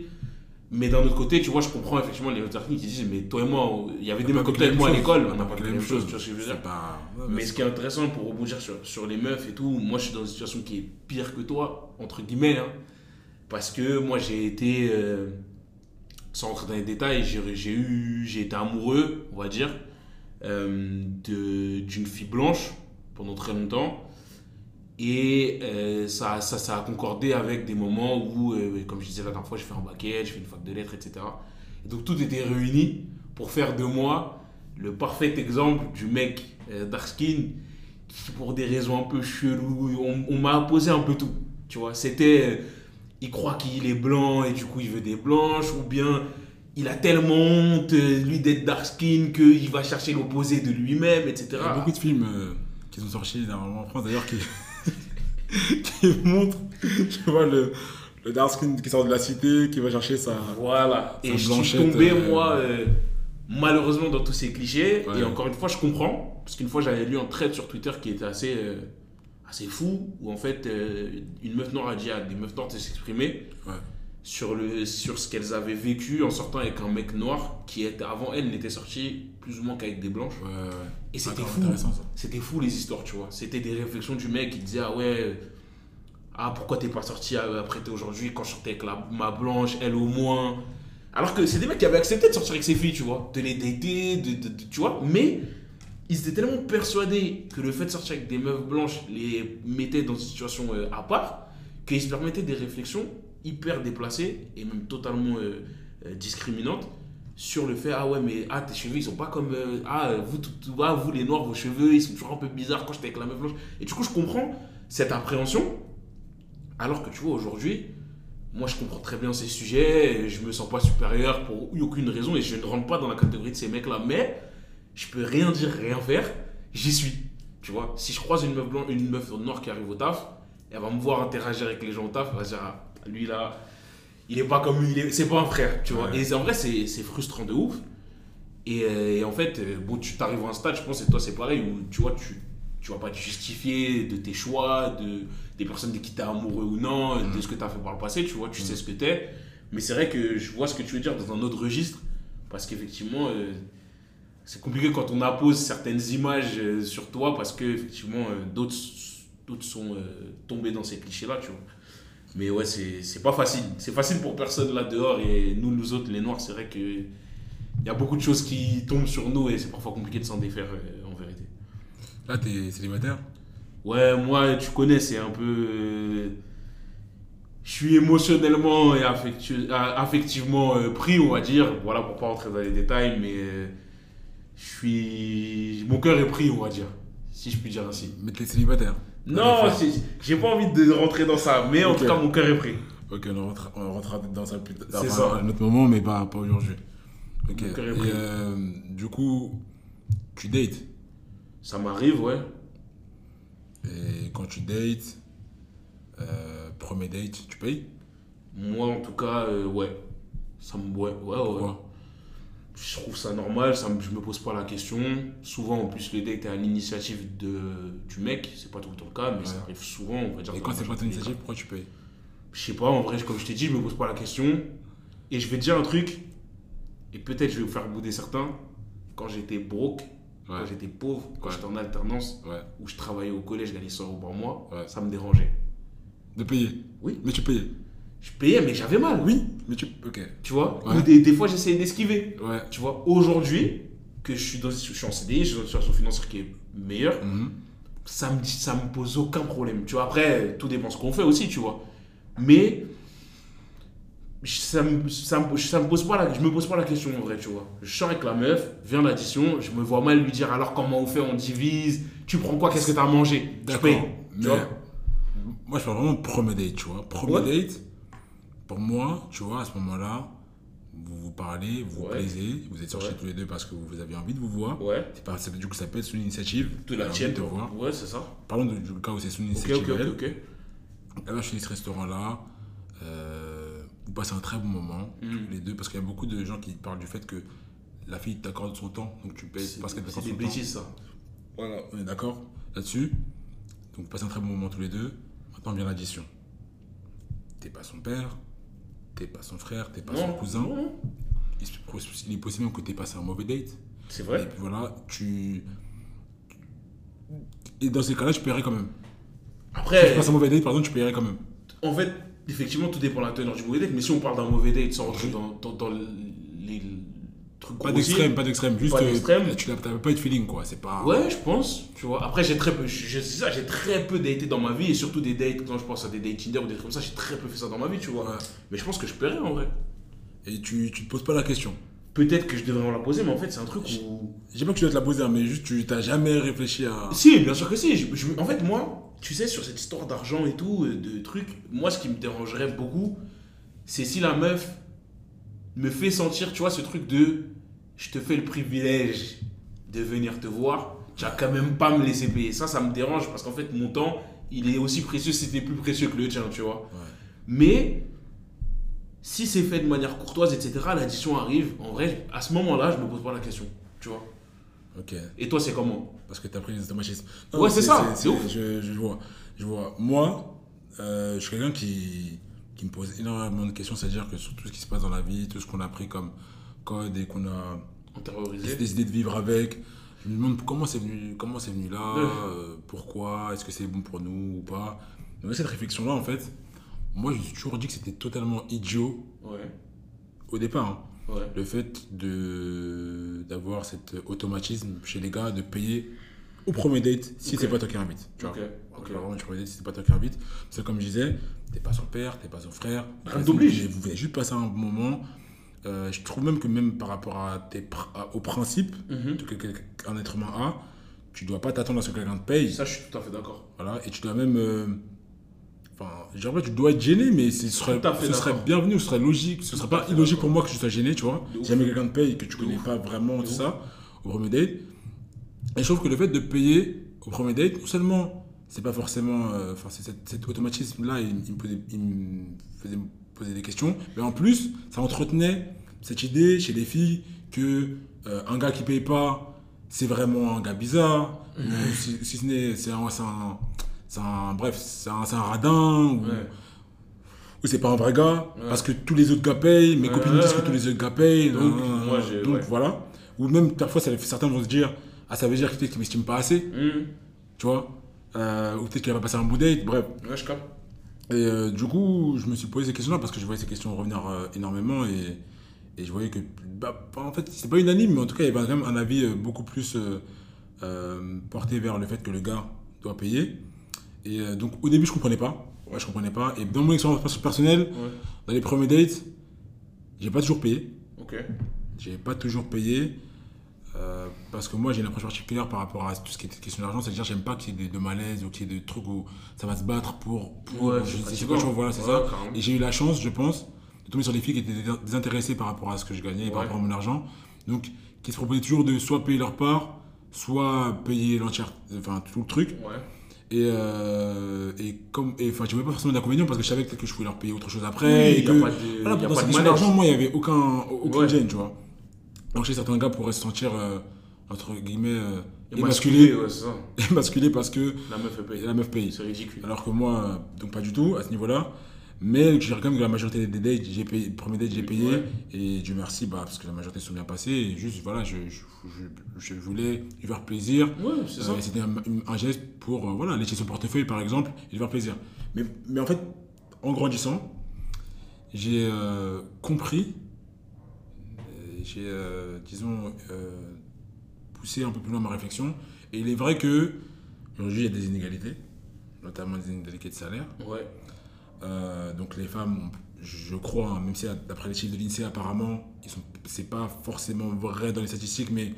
mais d'un autre côté, tu vois, je comprends effectivement les autres qui disent, mais toi et moi, il y avait des pas comme toi et moi à l'école, on n'a pas vécu la même chose, tu vois ce que je veux dire. C'est pas. ouais, Mais mais ce qui est intéressant pour rebondir sur, sur les meufs et tout, moi je suis dans une situation qui est pire que toi, entre guillemets, hein. Parce que moi, j'ai été, euh, sans rentrer dans les détails, j'ai eu, j'ai été amoureux, on va dire, euh, d'une fille blanche pendant très longtemps. Et euh, ça, ça, a concordé avec des moments où, euh, comme je disais la dernière fois, je fais un baquet, je fais une fac de lettres, etc. Et donc tout était réuni pour faire de moi le parfait exemple du mec euh, dark skin qui, pour des raisons un peu cheloues, on, m'a posé un peu tout. Tu vois, c'était. Il croit qu'il est blanc et du coup il veut des blanches, ou bien il a tellement honte, euh, lui, d'être dark skin qu'il va chercher l'opposé de lui-même, etc. Il y a beaucoup de films euh, qui sont sortis en France d'ailleurs qui, qui montrent, tu vois, le, le dark skin qui sort de la cité, qui va chercher sa. Voilà. Sa Et je suis tombé, euh, moi, euh, malheureusement, dans tous ces clichés. Ouais. Et encore une fois, je comprends. Parce qu'une fois, j'avais lu un thread sur Twitter qui était assez, assez fou. Où en fait, euh, une meuf noire a dit à des meufs noires de s'exprimer Ouais. sur, le, sur ce qu'elles avaient vécu en sortant avec un mec noir qui, était, avant elle, n'était sorti plus ou moins qu'avec des blanches. Ouais, ouais. Et c'était fou. C'était fou les histoires, tu vois. C'était des réflexions du mec qui disait Ah ouais, euh, ah pourquoi t'es pas sorti euh, après aujourd'hui quand je sortais avec la, ma blanche, elle au moins. Alors que c'est des mecs qui avaient accepté de sortir avec ses filles, tu vois, de les dater, de, de- de- tu vois, mais ils étaient tellement persuadés que le fait de sortir avec des meufs blanches les mettait dans une situation euh, à part qu'ils se permettaient des réflexions hyper déplacées et même totalement euh, euh, discriminantes sur le fait ah ouais mais ah tes cheveux ils sont pas comme ah vous tout, tout- ah, vous les noirs vos cheveux ils sont toujours un peu bizarres quand j'étais avec la meuf blanche. Et du coup je comprends cette appréhension. Alors que tu vois aujourd'hui moi je comprends très bien ces sujets et je me sens pas supérieur pour aucune raison et je ne rentre pas dans la catégorie de ces mecs là mais je peux rien dire rien faire j'y suis. Tu vois si je croise une meuf blanche une meuf noire qui arrive au taf elle va me voir interagir avec les gens au taf elle va se dire ah, lui là il est pas comme est c'est pas un frère tu vois. Ouais. et en vrai c'est frustrant de ouf. Et, euh, et en fait euh, bon tu t'arrives à un stade je pense que toi c'est pareil où tu vois tu tu vas pas te justifier de tes choix de des personnes de qui t'es amoureux ou non de ce que tu as fait par le passé tu vois tu sais ce que t'es. Mais c'est vrai que je vois ce que tu veux dire dans un autre registre parce qu'effectivement euh, c'est compliqué quand on appose certaines images euh, sur toi parce que effectivement euh, d'autres d'autres sont euh, tombés dans ces clichés là tu vois mais ouais c'est c'est pas facile c'est facile pour personne là dehors et nous nous autres les noirs c'est vrai que il y a beaucoup de choses qui tombent sur nous et c'est parfois compliqué de s'en défaire en vérité Là, t'es célibataire? Ouais, moi, tu connais, c'est un peu. Je suis émotionnellement et affectu- a- affectivement pris, on va dire. Voilà, pour pas rentrer dans les détails, mais je suis. Mon cœur est pris, on va dire. Si je puis dire ainsi. Mais t'es célibataire Non, j'ai pas envie de rentrer dans ça, mais en tout cas, mon cœur est pris. Ok, on rentrera, on rentrera dans ça plus tard. C'est enfin, ça. À un autre moment, mais pas, pas aujourd'hui. Ok. Mon cœur est Et pris. euh, du coup, tu dates? Ça m'arrive, ouais. Et quand tu dates, euh, premier date, tu payes? Moi, en tout cas, euh, ouais. Ça me. Ouais, ouais, ouais. Pourquoi? Je trouve ça normal, ça je me pose pas la question. Souvent, en plus, le date est à l'initiative de, du mec, c'est pas tout le temps le cas, mais ça arrive souvent, on va dire. Et quand c'est pas ton initiative, pourquoi tu payes? Je sais pas, en vrai, comme je t'ai dit, je me pose pas la question. Et je vais te dire un truc, et peut-être je vais vous faire bouder certains. Quand j'étais broke, quand j'étais pauvre, quand Ouais. j'étais en alternance, où je travaillais au collège, je gagnais 100 euros par mois, ça me dérangeait. De payer? Oui. Mais tu payais? Je payais, mais j'avais mal. Oui, mais tu. Ok. Tu vois? Ouais. Des, des fois, j'essayais d'esquiver. Ouais. Tu vois, aujourd'hui, que je suis, dans, je suis en CDI, je suis dans une situation financière qui est meilleure, Mhm. ça me, ça me pose aucun problème. Tu vois, après, tout dépend ce qu'on fait aussi, tu vois. Mais je- ça me, ça me, ça me pose pas la, je me pose pas la question en vrai, tu vois. Je sors avec la meuf, vient l'addition, je me vois mal lui dire alors comment on fait, on divise, tu prends quoi, qu'est-ce que t'as mangé? Je paye. Tu Mais vois? moi, je parle vraiment de premier date, tu vois. Premier Ouais. date, pour moi, tu vois, à ce moment-là, vous vous parlez, vous vous Ouais. plaisez, vous êtes sortis Ouais. tous les deux parce que vous aviez envie de vous voir. Ouais, C'est pas, c'est- du coup, ça peut être son initiative. de la tienne, de voir. Ouais, c'est ça. Parlons de- du cas où c'est son Ok, initiative. ok, ok, ok. Elle va chez ce restaurant-là. euh, vous passez un très bon moment, Mm. tous les deux, parce qu'il y a beaucoup de gens qui parlent du fait que la fille t'accorde son temps, donc tu payes C'est parce qu'elle c'est t'accorde des son temps. bêtises, ça. Voilà, on est d'accord là-dessus. Donc, vous passez un très bon moment tous les deux. Maintenant vient l'addition. T'es pas son père, t'es pas son frère, t'es pas son cousin. non. Il, est possible que t'aies passé un mauvais date. C'est Et vrai. puis voilà, tu. Et dans ces cas-là, tu paierais quand même. Si Après, tu passes un mauvais date, par exemple, tu paierais quand même. en fait, effectivement, tout dépend de la teneur du mauvais date. Mais si on parle d'un mauvais date sans rentrer dans, dans, dans les Pas d'extrême, pas d'extrême. Juste, Pas euh, d'extrême. tu n'as pas eu de feeling, quoi. C'est pas. Ouais, je pense. Tu vois. Après, j'ai très peu. C'est ça, j'ai très peu daté dans ma vie et surtout des dates. Quand je pense à des dates Tinder ou des trucs comme ça, j'ai très peu fait ça dans ma vie, tu vois. Ouais. Mais je pense que je paierais en vrai. Et tu, tu te poses pas la question. Peut-être que je devrais me la poser, mais en fait, c'est un truc où. Je sais pas que tu dois te la poser, hein, mais juste, tu t'as jamais réfléchi à. Si, bien sûr que si. Je- je- en fait, moi, tu sais, sur cette histoire d'argent et tout, euh, de trucs, moi, ce qui me dérangerait beaucoup, c'est si la meuf me fait sentir, tu vois, ce truc de je te fais le privilège de venir te voir, tu vas quand même pas me laisser payer. Ça, ça me dérange parce qu'en fait, mon temps, il est aussi précieux si c'était plus précieux que le tien, tu vois. Ouais. Mais si c'est fait de manière courtoise, etc., l'addition arrive, en vrai, à ce moment-là, je me pose pas la question, tu vois. Ok. Et toi, c'est comment? Parce que t'as pris les automatismes. Ouais, c'est ça, c'est ouf. Je, je vois. Je vois. Moi, euh, je suis quelqu'un qui, qui me pose énormément de questions, c'est-à-dire que sur tout ce qui se passe dans la vie, tout ce qu'on a pris comme code et qu'on a décidé de vivre avec, je me demande comment c'est venu, comment c'est venu là, euh, pourquoi, est-ce que c'est bon pour nous ou pas? Donc cette réflexion-là, en fait, moi, je me suis toujours dit que c'était totalement idiot Ouais, au départ. hein. ouais. le fait de d'avoir cet automatisme chez les gars de payer au premier date si Ok. c'est pas toi qui invite tu vois Ok, du premier date, si c'est pas toi qui invite c'est comme je disais t'es pas son père t'es pas son frère Rien t'oblige. vous venez juste passer un moment Euh, je trouve même que même par rapport à tes pr- à- aux principes Mhm. que quel- qu'un être humain a tu dois pas t'attendre à ce que quelqu'un te paye Ça, je suis tout à fait d'accord. voilà et tu dois même euh, Enfin, je dirais pas que tu dois être gêné, mais ce serait, ce serait bienvenu, ce serait logique. Ce serait Tout à pas illogique pour moi que je sois gêné, tu vois. Si jamais quelqu'un te paye et que tu connais pas vraiment tout ça au premier date. Et je trouve que le fait de payer au premier date, non seulement c'est pas forcément. euh, Enfin, c'est cet, automatisme-là, il, il me posait, il me faisait me poser des questions, mais en plus, ça entretenait cette idée chez les filles que euh, un gars qui paye pas, c'est vraiment un gars bizarre. Ou si, si ce n'est. C'est un. un- un- bref, c'est un, radin. Ou, Ouais. ou c'est pas un vrai gars, Ouais. parce que tous les autres gars payent, mes Ouais, copines disent que tous les autres gars payent. Donc, moi, voilà. Ou même parfois, ça, certains vont se dire Ah, ça veut dire que peut-être qu'il m'estime pas assez, Mhm. tu vois? Euh, ou peut-être qu'il va pas passer un bon date, bref. Ouais, je capte. Et euh, du coup, je me suis posé ces questions-là parce que je voyais ces questions revenir euh, énormément et, et je voyais que, bah, en fait, c'est pas unanime, mais en tout cas, il y avait quand même un avis beaucoup plus porté vers le fait que le gars doit payer. Et donc, au début, je comprenais pas. Ouais, je comprenais pas. Et dans mon expérience perso- personnelle, Ouais. dans les premiers dates, j'ai pas toujours payé. Ok. J'ai pas toujours payé. Parce que moi j'ai une approche particulière par rapport à tout ce qui est question d'argent, c'est-à-dire j'aime pas qu'il y ait de, de malaise ou qu'il y ait de trucs où ça va se battre pour. pour Ouais, je c'est sais vois, voilà, c'est Ouais, ça. Et j'ai eu la chance, je pense, de tomber sur des filles qui étaient dés- désintéressées par rapport à ce que je gagnais et par Ouais. rapport à mon argent. Donc, qui se proposaient toujours de soit payer leur part, soit payer l'entière, enfin tout le truc. Ouais. Et, euh, et comme, et enfin, je voyais pas forcément d'inconvénient parce que je savais que je pouvais leur payer autre chose après. Oui, et y a que, pas de- voilà, pas cette question d'argent, moi, il y avait aucun, Ouais. gêne, tu vois. Donc, chez certains gars pourraient se sentir, euh, entre guillemets, euh, Émasculé, ouais, parce que La meuf, paye. la meuf paye. C'est ridicule. Alors que moi, euh, donc pas du tout à ce niveau-là. Mais je dirais quand même que la majorité des dates, j'ai payé, premier date, j'ai payé. Ouais. Et Dieu merci, bah, parce que la majorité sont bien passées. Et juste, voilà, je, je, je, je voulais lui faire plaisir. Ouais, c'est ça. Euh, C'était un, un geste pour euh, voilà, lécher son portefeuille, par exemple, et lui faire plaisir. Mais, mais en fait, en grandissant, j'ai euh, compris, j'ai, disons, poussé un peu plus loin ma réflexion. Et il est vrai que aujourd'hui, il y a des inégalités, notamment des inégalités de salaire. Ouais. Euh, donc les femmes, je crois, hein, même si d'après les chiffres de l'INSEE apparemment, c'est pas forcément vrai dans les statistiques, mais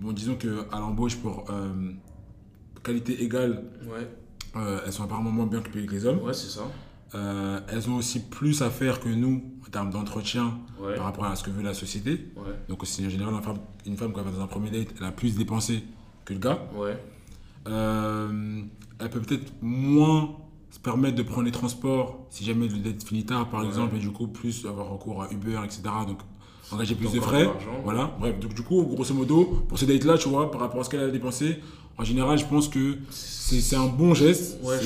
bon, disons que à l'embauche pour euh, qualité égale, Ouais. euh, elles sont apparemment moins bien payées que les hommes. Ouais, c'est ça. Elles ont aussi plus à faire que nous en termes d'entretien Ouais. par rapport à ce que veut la société. Ouais. Donc c'est en général une femme, une femme qui va dans un premier date, elle a plus dépensé que le gars. Ouais. Euh, elle peut peut-être moins se permettre de prendre les transports si jamais le date finit tard, par exemple, et du coup, plus avoir recours à Uber, etc. Donc, engager plus de frais. Voilà, bref. Donc, du coup, grosso modo, pour ces dates-là, tu vois, par rapport à ce qu'elle a dépensé, en général, je pense que c'est un bon geste. Ouais,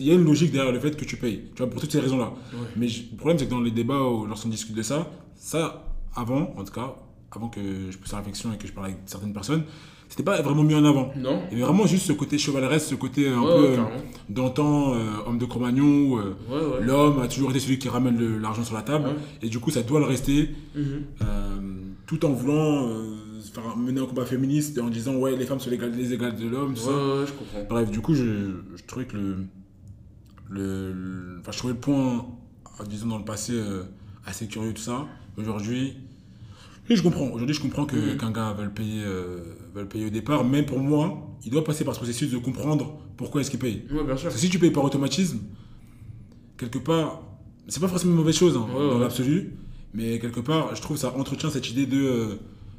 Il y a une logique derrière le fait que tu payes. Tu vois, pour toutes ces raisons-là. Ouais. Mais je- le problème, c'est que dans les débats, lorsqu'on discute de ça, ça, avant, en tout cas, avant que je puisse la réflexion et que je parle avec certaines personnes, c'était pas vraiment mis en avant. Non Il y avait vraiment juste ce côté chevaleresque, ce côté un Ouais, peu ouais, euh, d'antan, euh, homme de Cro-Magnon, où, euh, Ouais, l'homme a toujours été celui qui ramène le- l'argent sur la table. Et du coup, ça doit le rester, Mhm. euh, tout en voulant mener un combat féministe et en disant, ouais, les femmes sont les égales, les égales de l'homme, ça. Je comprends. Bref, du coup, je, je trouvais que le, le, je trouvais le point, disons, dans le passé, assez curieux, tout ça. Aujourd'hui, je comprends. Aujourd'hui, je comprends que, Mhm. qu'un gars va le, payer, va le payer au départ. Mais pour moi, il doit passer par ce processus de comprendre pourquoi est-ce qu'il paye. Ouais, bien sûr. Parce que si tu payes par automatisme, quelque part, c'est pas forcément une mauvaise chose hein, Ouais, dans l'absolu. Mais quelque part, je trouve que ça entretient cette idée de. euh,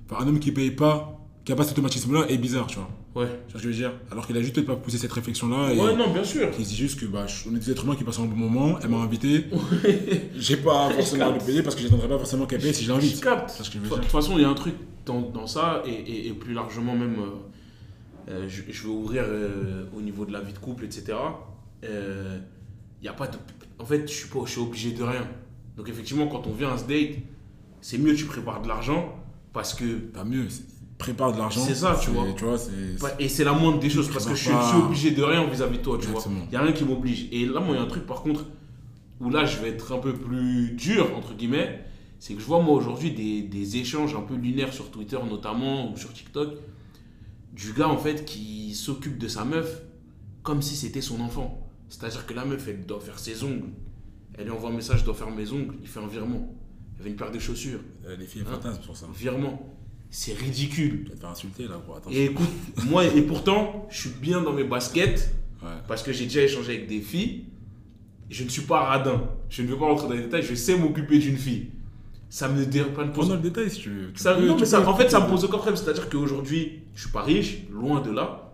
Enfin, un homme qui paye pas, qui a pas cet automatisme-là, est bizarre, tu vois. Ouais. Tu vois ce que je veux dire? Alors qu'il a juste peut-être pas poussé cette réflexion-là. Ouais, non, bien sûr. qui se dit juste que bah, on est des êtres humains qui passent un bon moment, elle m'a invité. J'ai pas forcément à le payer parce que j'attendrai pas forcément qu'elle paye si je Je l'invite. capte. Je De veux toute façon, il y a un truc dans, dans ça, et, et- et plus largement même, euh, euh, je, je vais ouvrir euh, au niveau de la vie de couple, etc. Euh, Il y a pas de... En fait, je suis, pas, je suis obligé de rien. Donc effectivement, quand on vient à ce date, c'est mieux tu prépares de l'argent, parce que... Pas mieux, prépare de l'argent. C'est ça, tu vois. Tu vois. Ouais, Et c'est la moindre des choses, parce que je suis, obligé de rien vis-à-vis de toi, tu vois. Il n'y a rien qui m'oblige. Et là, moi, il y a un truc, par contre, où là, je vais être un peu plus dur, entre guillemets, c'est que je vois, moi, aujourd'hui, des, des échanges un peu lunaires sur Twitter, notamment, ou sur TikTok, du gars, en fait, qui s'occupe de sa meuf comme si c'était son enfant. C'est-à-dire que la meuf, elle doit faire ses ongles. Elle lui envoie un message, je dois faire mes ongles, il fait un virement. Elle veut une paire de chaussures, Euh, les filles Hein fantasment pour ça. virement. C'est ridicule. Tu vas insulter là, gros. Attention. Et écoute, moi, et pourtant, je suis bien dans mes baskets, Ouais. parce que j'ai déjà échangé avec des filles. Je ne suis pas radin. Je ne veux pas rentrer dans les détails. Je sais m'occuper d'une fille. Ça me dérange pas de dans le détail si tu veux. Tu Ça, peux- non, tu mais ça, en fait, ça me pose aucun problème. C'est-à-dire qu'aujourd'hui, je suis pas riche, loin de là.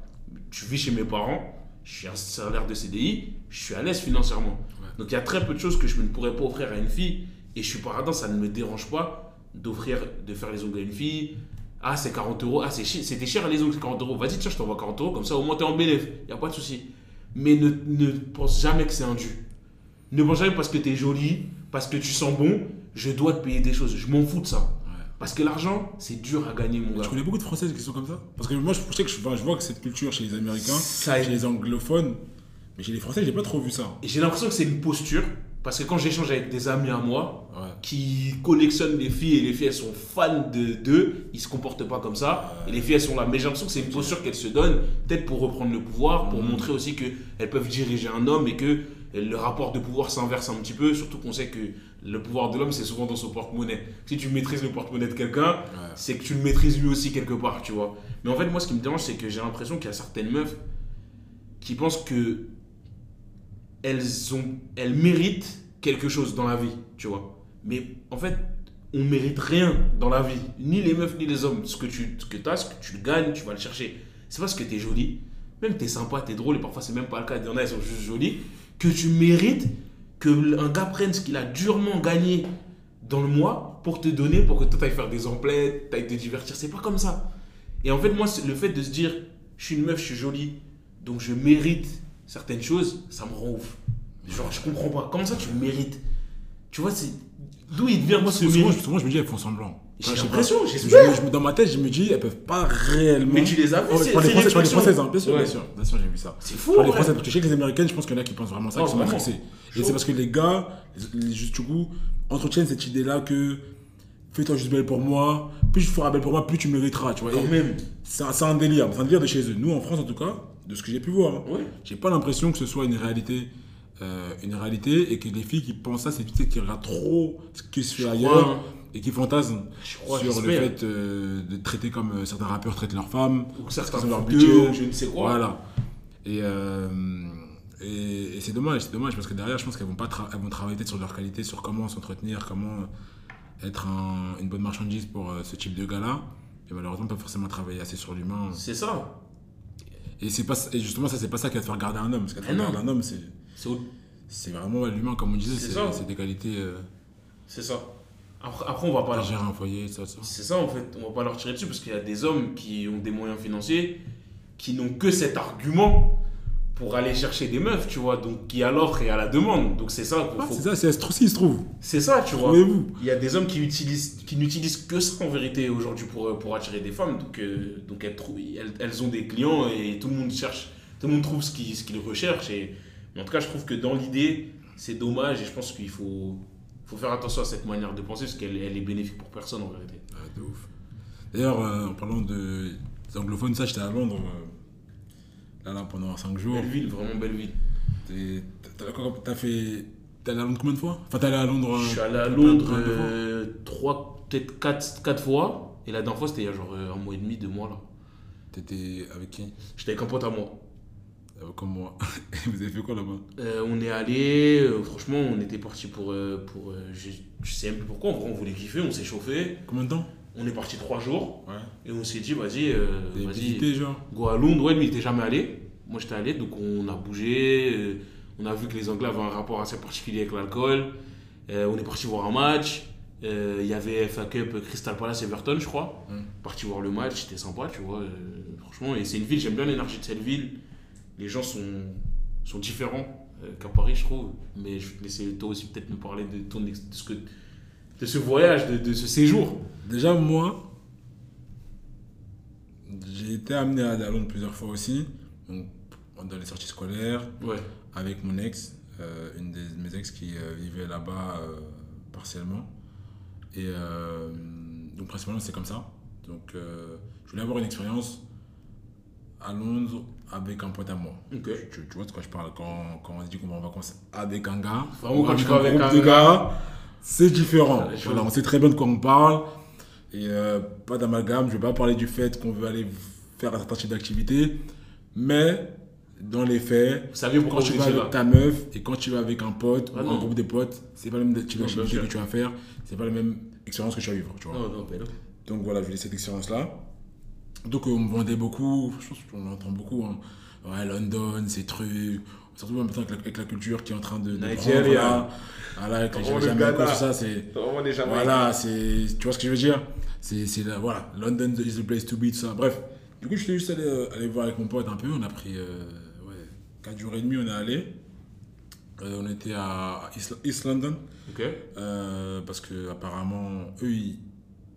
Je vis chez mes parents. Je suis un salaire de CDI. Je suis à l'aise financièrement. Donc, il y a très peu de choses que je ne pourrais pas offrir à une fille. Et je suis pas radin. Ça ne me dérange pas d'offrir, de faire les ongles à une fille. Ah, c'est 40 euros. Ah, c'est c'était cher les ongles, c'est 40 euros. Vas-y, tiens, je t'envoie 40 euros. Comme ça, au moins, t'es en bénéf. Il n'y a pas de souci. Mais ne, ne pense jamais que c'est un dû. Ne pense jamais parce que tu es jolie, parce que tu sens bon, je dois te payer des choses. Je m'en fous de ça. Parce que l'argent, c'est dur à gagner, mon Tu gars. connais beaucoup de Françaises qui sont comme ça Parce que moi, je sais que je, vois que cette culture chez les Américains, Ça chez les anglophones, mais chez les Français, j'ai pas trop vu ça. Et J'ai l'impression que c'est une posture. Parce que quand j'échange avec des amis à moi Ouais. qui collectionnent les filles et les filles elles sont fans de d'eux, ils se comportent pas comme ça. Et les filles elles sont là. Mais j'ai l'impression que c'est une posture qu'elles se donnent, peut-être pour reprendre le pouvoir, pour montrer aussi qu'elles peuvent diriger un homme et que le rapport de pouvoir s'inverse un petit peu. Surtout qu'on sait que le pouvoir de l'homme c'est souvent dans son porte-monnaie. Si tu maîtrises le porte-monnaie de quelqu'un, Ouais. c'est que tu le maîtrises lui aussi quelque part, tu vois. Mais en fait, moi, ce qui me dérange, c'est que j'ai l'impression qu'il y a certaines meufs qui pensent que elles, ont, elles méritent quelque chose dans la vie, tu vois. Mais en fait, on mérite rien dans la vie. Ni les meufs, ni les hommes. Ce que tu que as, ce que tu gagnes, tu vas le chercher. C'est parce que tu es jolie, même tu es sympa, tu es drôle, et parfois c'est même pas le cas, il y en a, elles sont juste jolies, que tu mérites que un gars prenne ce qu'il a durement gagné dans le mois pour te donner, pour que toi tu ailles faire des emplettes, tu ailles te divertir. C'est pas comme ça. Et en fait, moi, le fait de se dire, je suis une meuf, je suis jolie, donc je mérite certaines choses, ça me rend ouf. Genre, je comprends pas. Comment ça, tu mérites? Tu vois, c'est. D'où il vient Moi, ce souvent, souvent, je me dis, elles font semblant. J'ai l'impression, j'espère. Je- je- Dans ma tête, je me dis, elles peuvent pas réellement. Mais tu les as vues, c'est- parle des c'est Françaises, hein, bien sûr, bien sûr. Bien sûr, j'ai vu ça. C'est fou, ouais. Françaises, parce que je sais que les Américaines, je pense qu'il y en a qui pensent vraiment ça, qui sont matrixés. Et c'est parce que les gars, les, les- juste du coup, entretiennent cette idée-là que fais-toi juste belle pour moi, plus je ferai belle pour moi, plus tu mériteras, tu vois. Quand même. C'est un délire, c'est un délire de chez eux. Nous, en France, en tout cas, de ce que j'ai pu voir, hein, Ouais. j'ai pas l'impression que ce soit une réalité. euh, une réalité et que les filles qui pensent ça, c'est peut-être qui regardent trop ce qui se fait ailleurs crois, hein. et qui fantasment crois, sur le fait euh, de traiter comme euh, certains rappeurs traitent leurs femmes, Ou certains qu'ils ont leur budget. ou je ne sais quoi. Voilà. Et, et, et c'est dommage, c'est dommage parce que derrière, je pense qu'elles vont, pas tra- elles vont travailler peut-être sur leur qualité, sur comment s'entretenir, comment être un- une bonne marchandise pour ce type de gars-là. Et malheureusement, pas forcément travailler assez sur l'humain. C'est ça. Et, c'est pas, et justement, ça, c'est pas ça qui va te faire garder un homme. Ce qui va te Eh faire garder un homme, c'est, C'est vraiment l'humain, comme on disait, C'est des qualités. Euh, c'est ça. Après, après, on va pas leur... gérer un foyer, ça, ça. C'est ça, en fait. On va pas leur tirer dessus parce qu'il y a des hommes qui ont des moyens financiers qui n'ont que cet argument pour aller chercher des meufs, tu vois. Donc, y a l'offre et a la demande. Donc, c'est ça. Ah, faut- c'est ça, c'est aussi, il se trouve. C'est ça, tu vois. Trouvez-vous. Il y a des hommes qui utilisent, qui n'utilisent que ça en vérité aujourd'hui pour, euh, pour attirer des femmes. Donc, euh, donc elles, trouvent- elles, elles ont des clients et tout le monde cherche, tout le monde trouve ce qu'ils ce qu'ils recherchent. Et, mais en tout cas, je trouve que dans l'idée, c'est dommage et je pense qu'il faut, faut faire attention à cette manière de penser parce qu'elle elle est bénéfique pour personne en vérité. Ouais, de ouf. D'ailleurs, euh, en parlant de, des anglophones, ça, j'étais à Londres, euh, là, là, pendant 5 jours. Belle ville, vraiment belle ville. T'as fait. T'es allé à Londres combien de fois? Enfin, t'es allé à Londres. Je suis allé à Londres plein de fois. euh, trois, peut-être quatre, quatre fois. Et la dernière fois, c'était il y a genre euh, un mois et demi, deux mois là. T'étais avec qui? J'étais avec un pote à moi. Euh, Comme moi. Et vous avez fait quoi là-bas? Euh, on est allé, euh, franchement, on était parti pour. euh, pour euh, je, je sais même plus pourquoi, on voulait kiffer, on s'est chauffé. Combien de temps? On est parti trois jours Ouais. et on s'est dit, vas-y, euh, vas-y, go à Londres. Ouais, lui, il était jamais allé. Moi, j'étais allé, donc on a bougé. euh, on a vu que les Anglais avaient un rapport assez particulier avec l'alcool. Euh, on est parti voir un match. Euh, Il y avait FA Cup Crystal Palace Everton, je crois. Mm. Parti voir le match, c'était sympa, tu vois. franchement, et c'est une ville, j'aime bien l'énergie de cette ville. Les gens sont, sont différents qu'à Paris, je trouve. Mais je vais te laisser toi aussi peut-être me parler de, ton, de, ce, que, de ce voyage, de, de ce séjour. Déjà, moi, j'ai été amené à Londres plusieurs fois aussi. Donc, dans les sorties scolaires, Ouais. avec mon ex, euh, une de mes ex qui euh, vivait là-bas euh, partiellement. Et donc, principalement, c'est comme ça. Donc, je voulais avoir une expérience à Londres avec un pote à moi. Ok. Tu, tu vois de quoi je parle quand, quand on dit qu'on va en vacances avec un gars. Vraiment, ou quand tu vas avec un gars, c'est différent. Voilà, on sait très bien de quoi on parle. Et euh, pas d'amalgame, je ne vais pas parler du fait qu'on veut aller faire un certain type d'activité. Mais dans les faits, Vous savez pourquoi quand tu vous vas étiez avec ta meuf et quand tu vas avec un pote Ah ou non. un groupe de potes, c'est pas le même type d'activité que tu vas faire, c'est pas la même expérience que tu vas vivre. Tu vois. Non, non. Donc voilà, je voulais cette expérience-là. Donc euh, on me vendait beaucoup, je pense qu'on entend beaucoup. Hein. Ouais, London, ces trucs. Surtout maintenant avec la, avec la culture qui est en train de. de Nigeria. Voilà, avec les Ghana. tout ça, c'est. Voilà, c'est. Tu vois ce que je veux dire? C'est Voilà, London is the place to be, tout ça. Bref, du coup, je suis juste allé, euh, aller voir avec mon pote un peu. On a pris. Euh, ouais, 4 jours et demi, on est allé. Euh, on était à East, East London. Ok. Euh, parce que apparemment eux ils,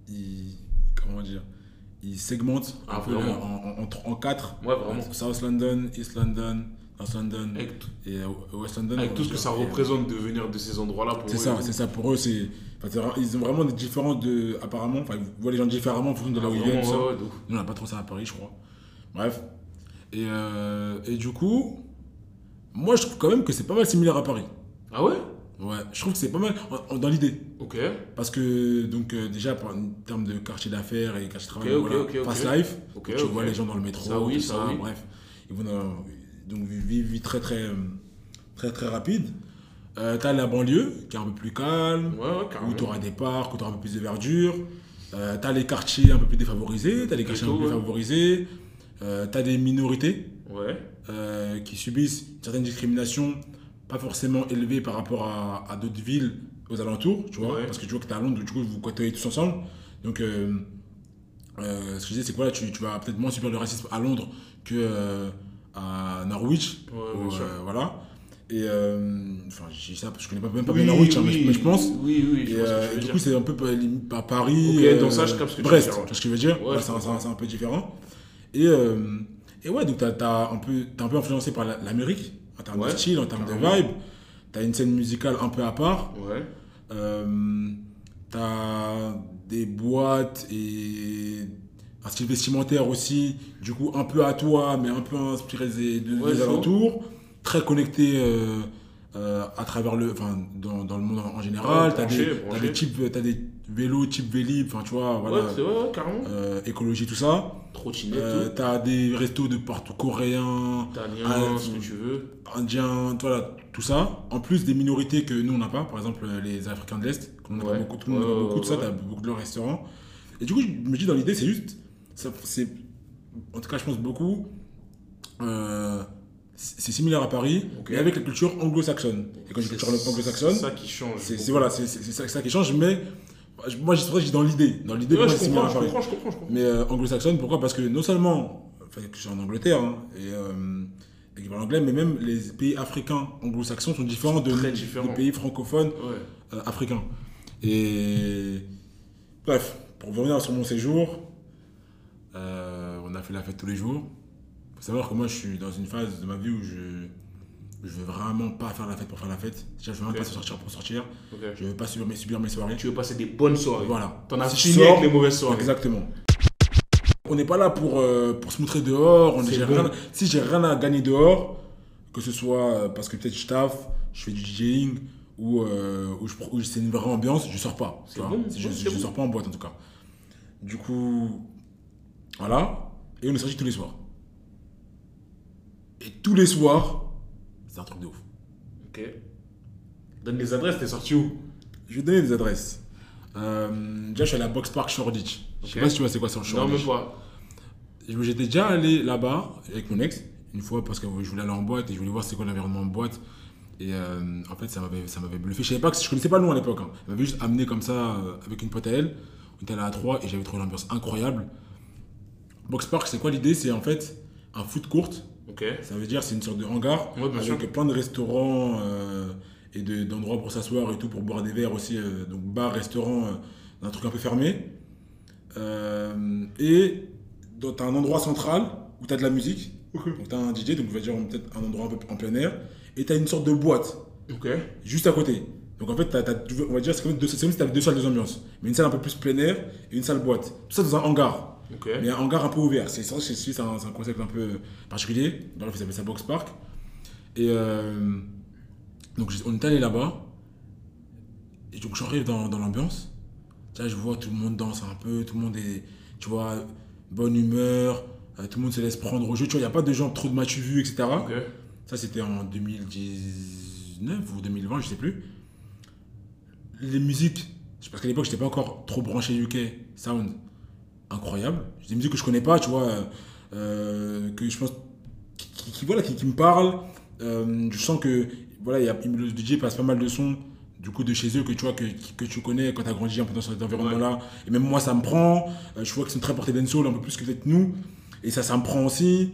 ils- comment dire? Ils segmentent un Ah, peu vraiment en, en, en, en quatre Ouais, vraiment. South London East London North London Avec, et euh, West London avec tout ce va que ça euh, représente de venir de ces endroits-là pour c'est ça c'est ça pour eux c'est ils ont vraiment des différences de apparemment enfin ils voient les gens différemment en fonction de là Ah, où ils vraiment, viennent on n'a pas trop ça à Paris, je crois. Bref. Et, euh, et du coup, moi, je trouve quand même que c'est pas mal similaire à Paris. Ah ouais? Ouais, je trouve que c'est pas mal dans l'idée. Ok. Parce que, donc, euh, déjà, par- en termes de quartier d'affaires et quartier de travail, Ok, voilà, ok, ok, fast ok. life, tu vois les gens dans le métro, Ça, oui, tout ça, ça, oui. bref. Ils vont dans, donc, vivent vie très, très, très, très rapide. Euh, T'as la banlieue, qui est un peu plus calme, Ouais, où tu auras des parcs, où tu auras un peu plus de verdure. Euh, t'as les quartiers un peu plus défavorisés, t'as les quartiers un peu plus ouais. favorisés. Euh, t'as des minorités Ouais. euh, qui subissent certaines discriminations, pas forcément élevées par rapport à, à d'autres villes aux alentours, tu vois, parce que tu vois que t'es à Londres, du coup vous côtoyez tous ensemble. Donc, euh, euh, ce que je disais, c'est quoi là, tu, tu vas peut-être moins subir le racisme à Londres que à Norwich. Ouais, euh, voilà. Et euh, enfin, je dis ça parce que je connais pas, même pas Oui, bien Norwich, hein, mais, je- oui, mais je pense. Oui, oui, je Et, vois ce que euh, et du coup, c'est un peu pas, pas Paris, Ok, dans ça, je capte ce que Brest, tu vois ce que je veux dire? Ouais, c'est un- peu différent. Et, euh, et ouais, donc t'as as un, peu- un peu influencé par la- l'Amérique, en termes Ouais, de style, en termes de vibe. T'as une scène musicale un peu à part. Ouais. Euh, t'as des boîtes et un style vestimentaire aussi, du coup un peu à toi, mais un peu inspiré des, Ouais, des alentours, très connecté euh, euh, à travers le, enfin dans, dans le monde en, général. Ouais, t'as branché, des, branché. t'as des types, t'as des vélos type Vélib, enfin tu vois, voilà, Ouais, c'est vrai, ouais, carrément. euh, écologie tout ça. Trottinette, t'as des restos de partout coréens, Italien, ah, ce que tu veux. indiens, voilà, tout ça. En plus des minorités que nous on n'a pas, par exemple les Africains de l'Est, qu'on Ouais. beaucoup, tout le monde ouais, beaucoup de ça, t'as beaucoup de leurs restaurants. Et du coup, je me dis dans l'idée, c'est juste, ça, c'est, en tout cas, je pense beaucoup, euh, c'est similaire à Paris, Ok. mais avec la culture anglo-saxonne. Et quand je culture anglo-saxonne, C'est ça qui change. c'est c'est- voilà, c'est c'est- c'est ça, ça qui change, mais moi, je dis dans l'idée. Dans l'idée, Ouais, je c'est similaire comprends, à je comprends, je comprends, je comprends. Mais euh, anglo-saxonne, pourquoi? Parce que non seulement, enfin, je suis en Angleterre, hein, et euh, équivalent anglais, mais même les pays africains anglo-saxons sont différents de, Très de différents. pays francophones Ouais. euh, africains. Et bref, pour revenir sur mon séjour, fait la fête tous les jours. faut savoir que moi, je suis dans une phase de ma vie où je je veux vraiment pas faire la fête pour faire la fête. Déjà, je veux même Ok. pas sortir pour sortir. Ok. Je veux pas subir mes, subir mes soirées. Tu veux passer des bonnes soirées. Voilà. T'en as Si fini je avec les mauvaises soirées. Exactement. On n'est pas là pour, euh, pour se montrer dehors. On bon. rien- si j'ai rien à gagner dehors, que ce soit parce que peut-être je taffe, je fais du DJing ou, euh, ou, je pro- ou c'est une vraie ambiance, je sors pas. bon, je, je bon. sors pas en boîte en tout cas. Du coup, voilà. Et on est sortis tous les soirs. Et tous les soirs, c'est un truc de ouf. Ok. Donne les adresses, t'es sorti où? Je vais donner des adresses. Euh, déjà, je suis allé à Box Park Shoreditch. Je sais pas si tu vois c'est quoi Non, Shoreditch. même pas. J'étais déjà allé là-bas avec mon ex, une fois parce que je voulais aller en boîte et je voulais voir c'est quoi l'environnement en boîte. Et euh, en fait, ça m'avait, ça m'avait bluffé. Je savais pas je connaissais pas le nom à l'époque. hein. Elle m'avait juste amené comme ça euh, avec une pote à elle. On était allé à trois et j'avais trouvé l'ambiance incroyable. Box Park, c'est quoi l'idée? C'est en fait un foot court. Ok. Ça veut dire c'est une sorte de hangar Ouais, avec sûr. plein de restaurants euh, et de- d'endroits pour s'asseoir et tout, pour boire des verres aussi. euh, donc bar, restaurant, euh, un truc un peu fermé. Euh, et tu as un endroit central où tu as de la musique. Donc tu as un DJ, donc on va dire peut-être un endroit un peu en plein air. Et tu as une sorte de boîte Ok. juste à côté. Donc en fait, t'as- t'as- on va dire c'est comme deux, comme si tu avais deux salles de ambiance. Mais une salle un peu plus plein air et une salle boîte. Tout ça dans un hangar. Ok. Mais un hangar un peu ouvert. C'est ça, c'est un, concept un peu particulier. Bref, ils appellent ça Box Park. Et euh, donc on est allé là-bas. Et donc j'arrive dans, dans l'ambiance. Je vois tout le monde danse un peu, tout le monde est, tu vois, bonne humeur, euh, tout le monde se laisse prendre au jeu. Tu vois, il n'y a pas de gens trop de matchs vus, etc. Ça, c'était en 2019 ou 2020, je sais plus. Les musiques, parce qu'à l'époque, j'étais pas encore trop branché UK Sound, incroyable. Des musiques que je connais pas, tu vois, euh, euh, que je pense, qui, qui- qui- voilà, qui, qui me parlent. Euh, je sens que, voilà, il y a, le DJ passe pas mal de sons, du coup, de chez eux, que tu vois, que, que tu connais quand tu as grandi un peu dans cet environnement-là. Et même moi, ça me prend. Je vois qu'ils sont très portés dancehall, un peu plus que peut-être nous. Et ça, ça me prend aussi.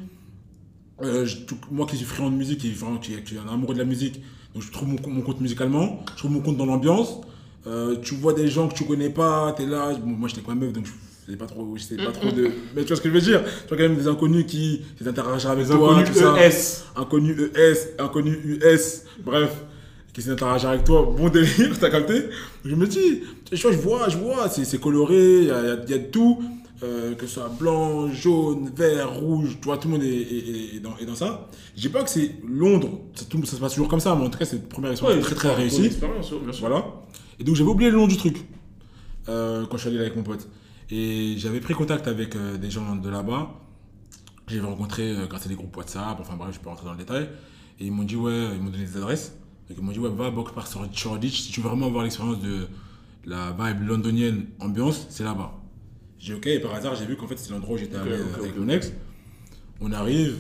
Euh, je- moi qui suis friand de musique et vraiment qui, qui est un amoureux de la musique, donc je trouve mon, co- mon compte musicalement, je trouve mon compte dans l'ambiance. Euh, tu vois des gens que tu connais pas, t'es là. Bon, moi j'étais quand même meuf donc je faisais pas trop, je sais pas trop de. Mais tu vois ce que je veux dire? Tu vois quand même des inconnus qui qui interagir avec Les toi, inconnus tout ça. ES. Inconnu ES, inconnu US, bref, qui d'interagir avec toi, bon délire, t'as capté? Je me dis, tu vois, je vois, je vois, c'est c'est coloré, il y a, y a- y tout, euh, que ce soit blanc, jaune, vert, rouge, tu vois, tout le monde est, est- est dans, est dans ça. Je dis pas que c'est Londres, ça, tout- ça se passe toujours comme ça, mais en tout cas, c'est une première expérience très très réussie. expérience, ouais, bien sûr. Voilà. Et donc j'avais oublié le nom du truc euh, quand je suis allé là avec mon pote. Et j'avais pris contact avec euh, des gens de là-bas. J'avais rencontré euh, grâce à des groupes WhatsApp, enfin bref, je peux rentrer dans le détail. Et ils m'ont dit, ouais, ils m'ont donné des adresses. Donc ils m'ont dit, ouais, va à Box Park sur Shoreditch. Si tu veux vraiment avoir l'expérience de la vibe londonienne ambiance, c'est là-bas. J'ai dit, ok, et par hasard, j'ai vu qu'en fait, c'est l'endroit où j'étais Ok, allé ok, euh, avec ok, mon ex. On arrive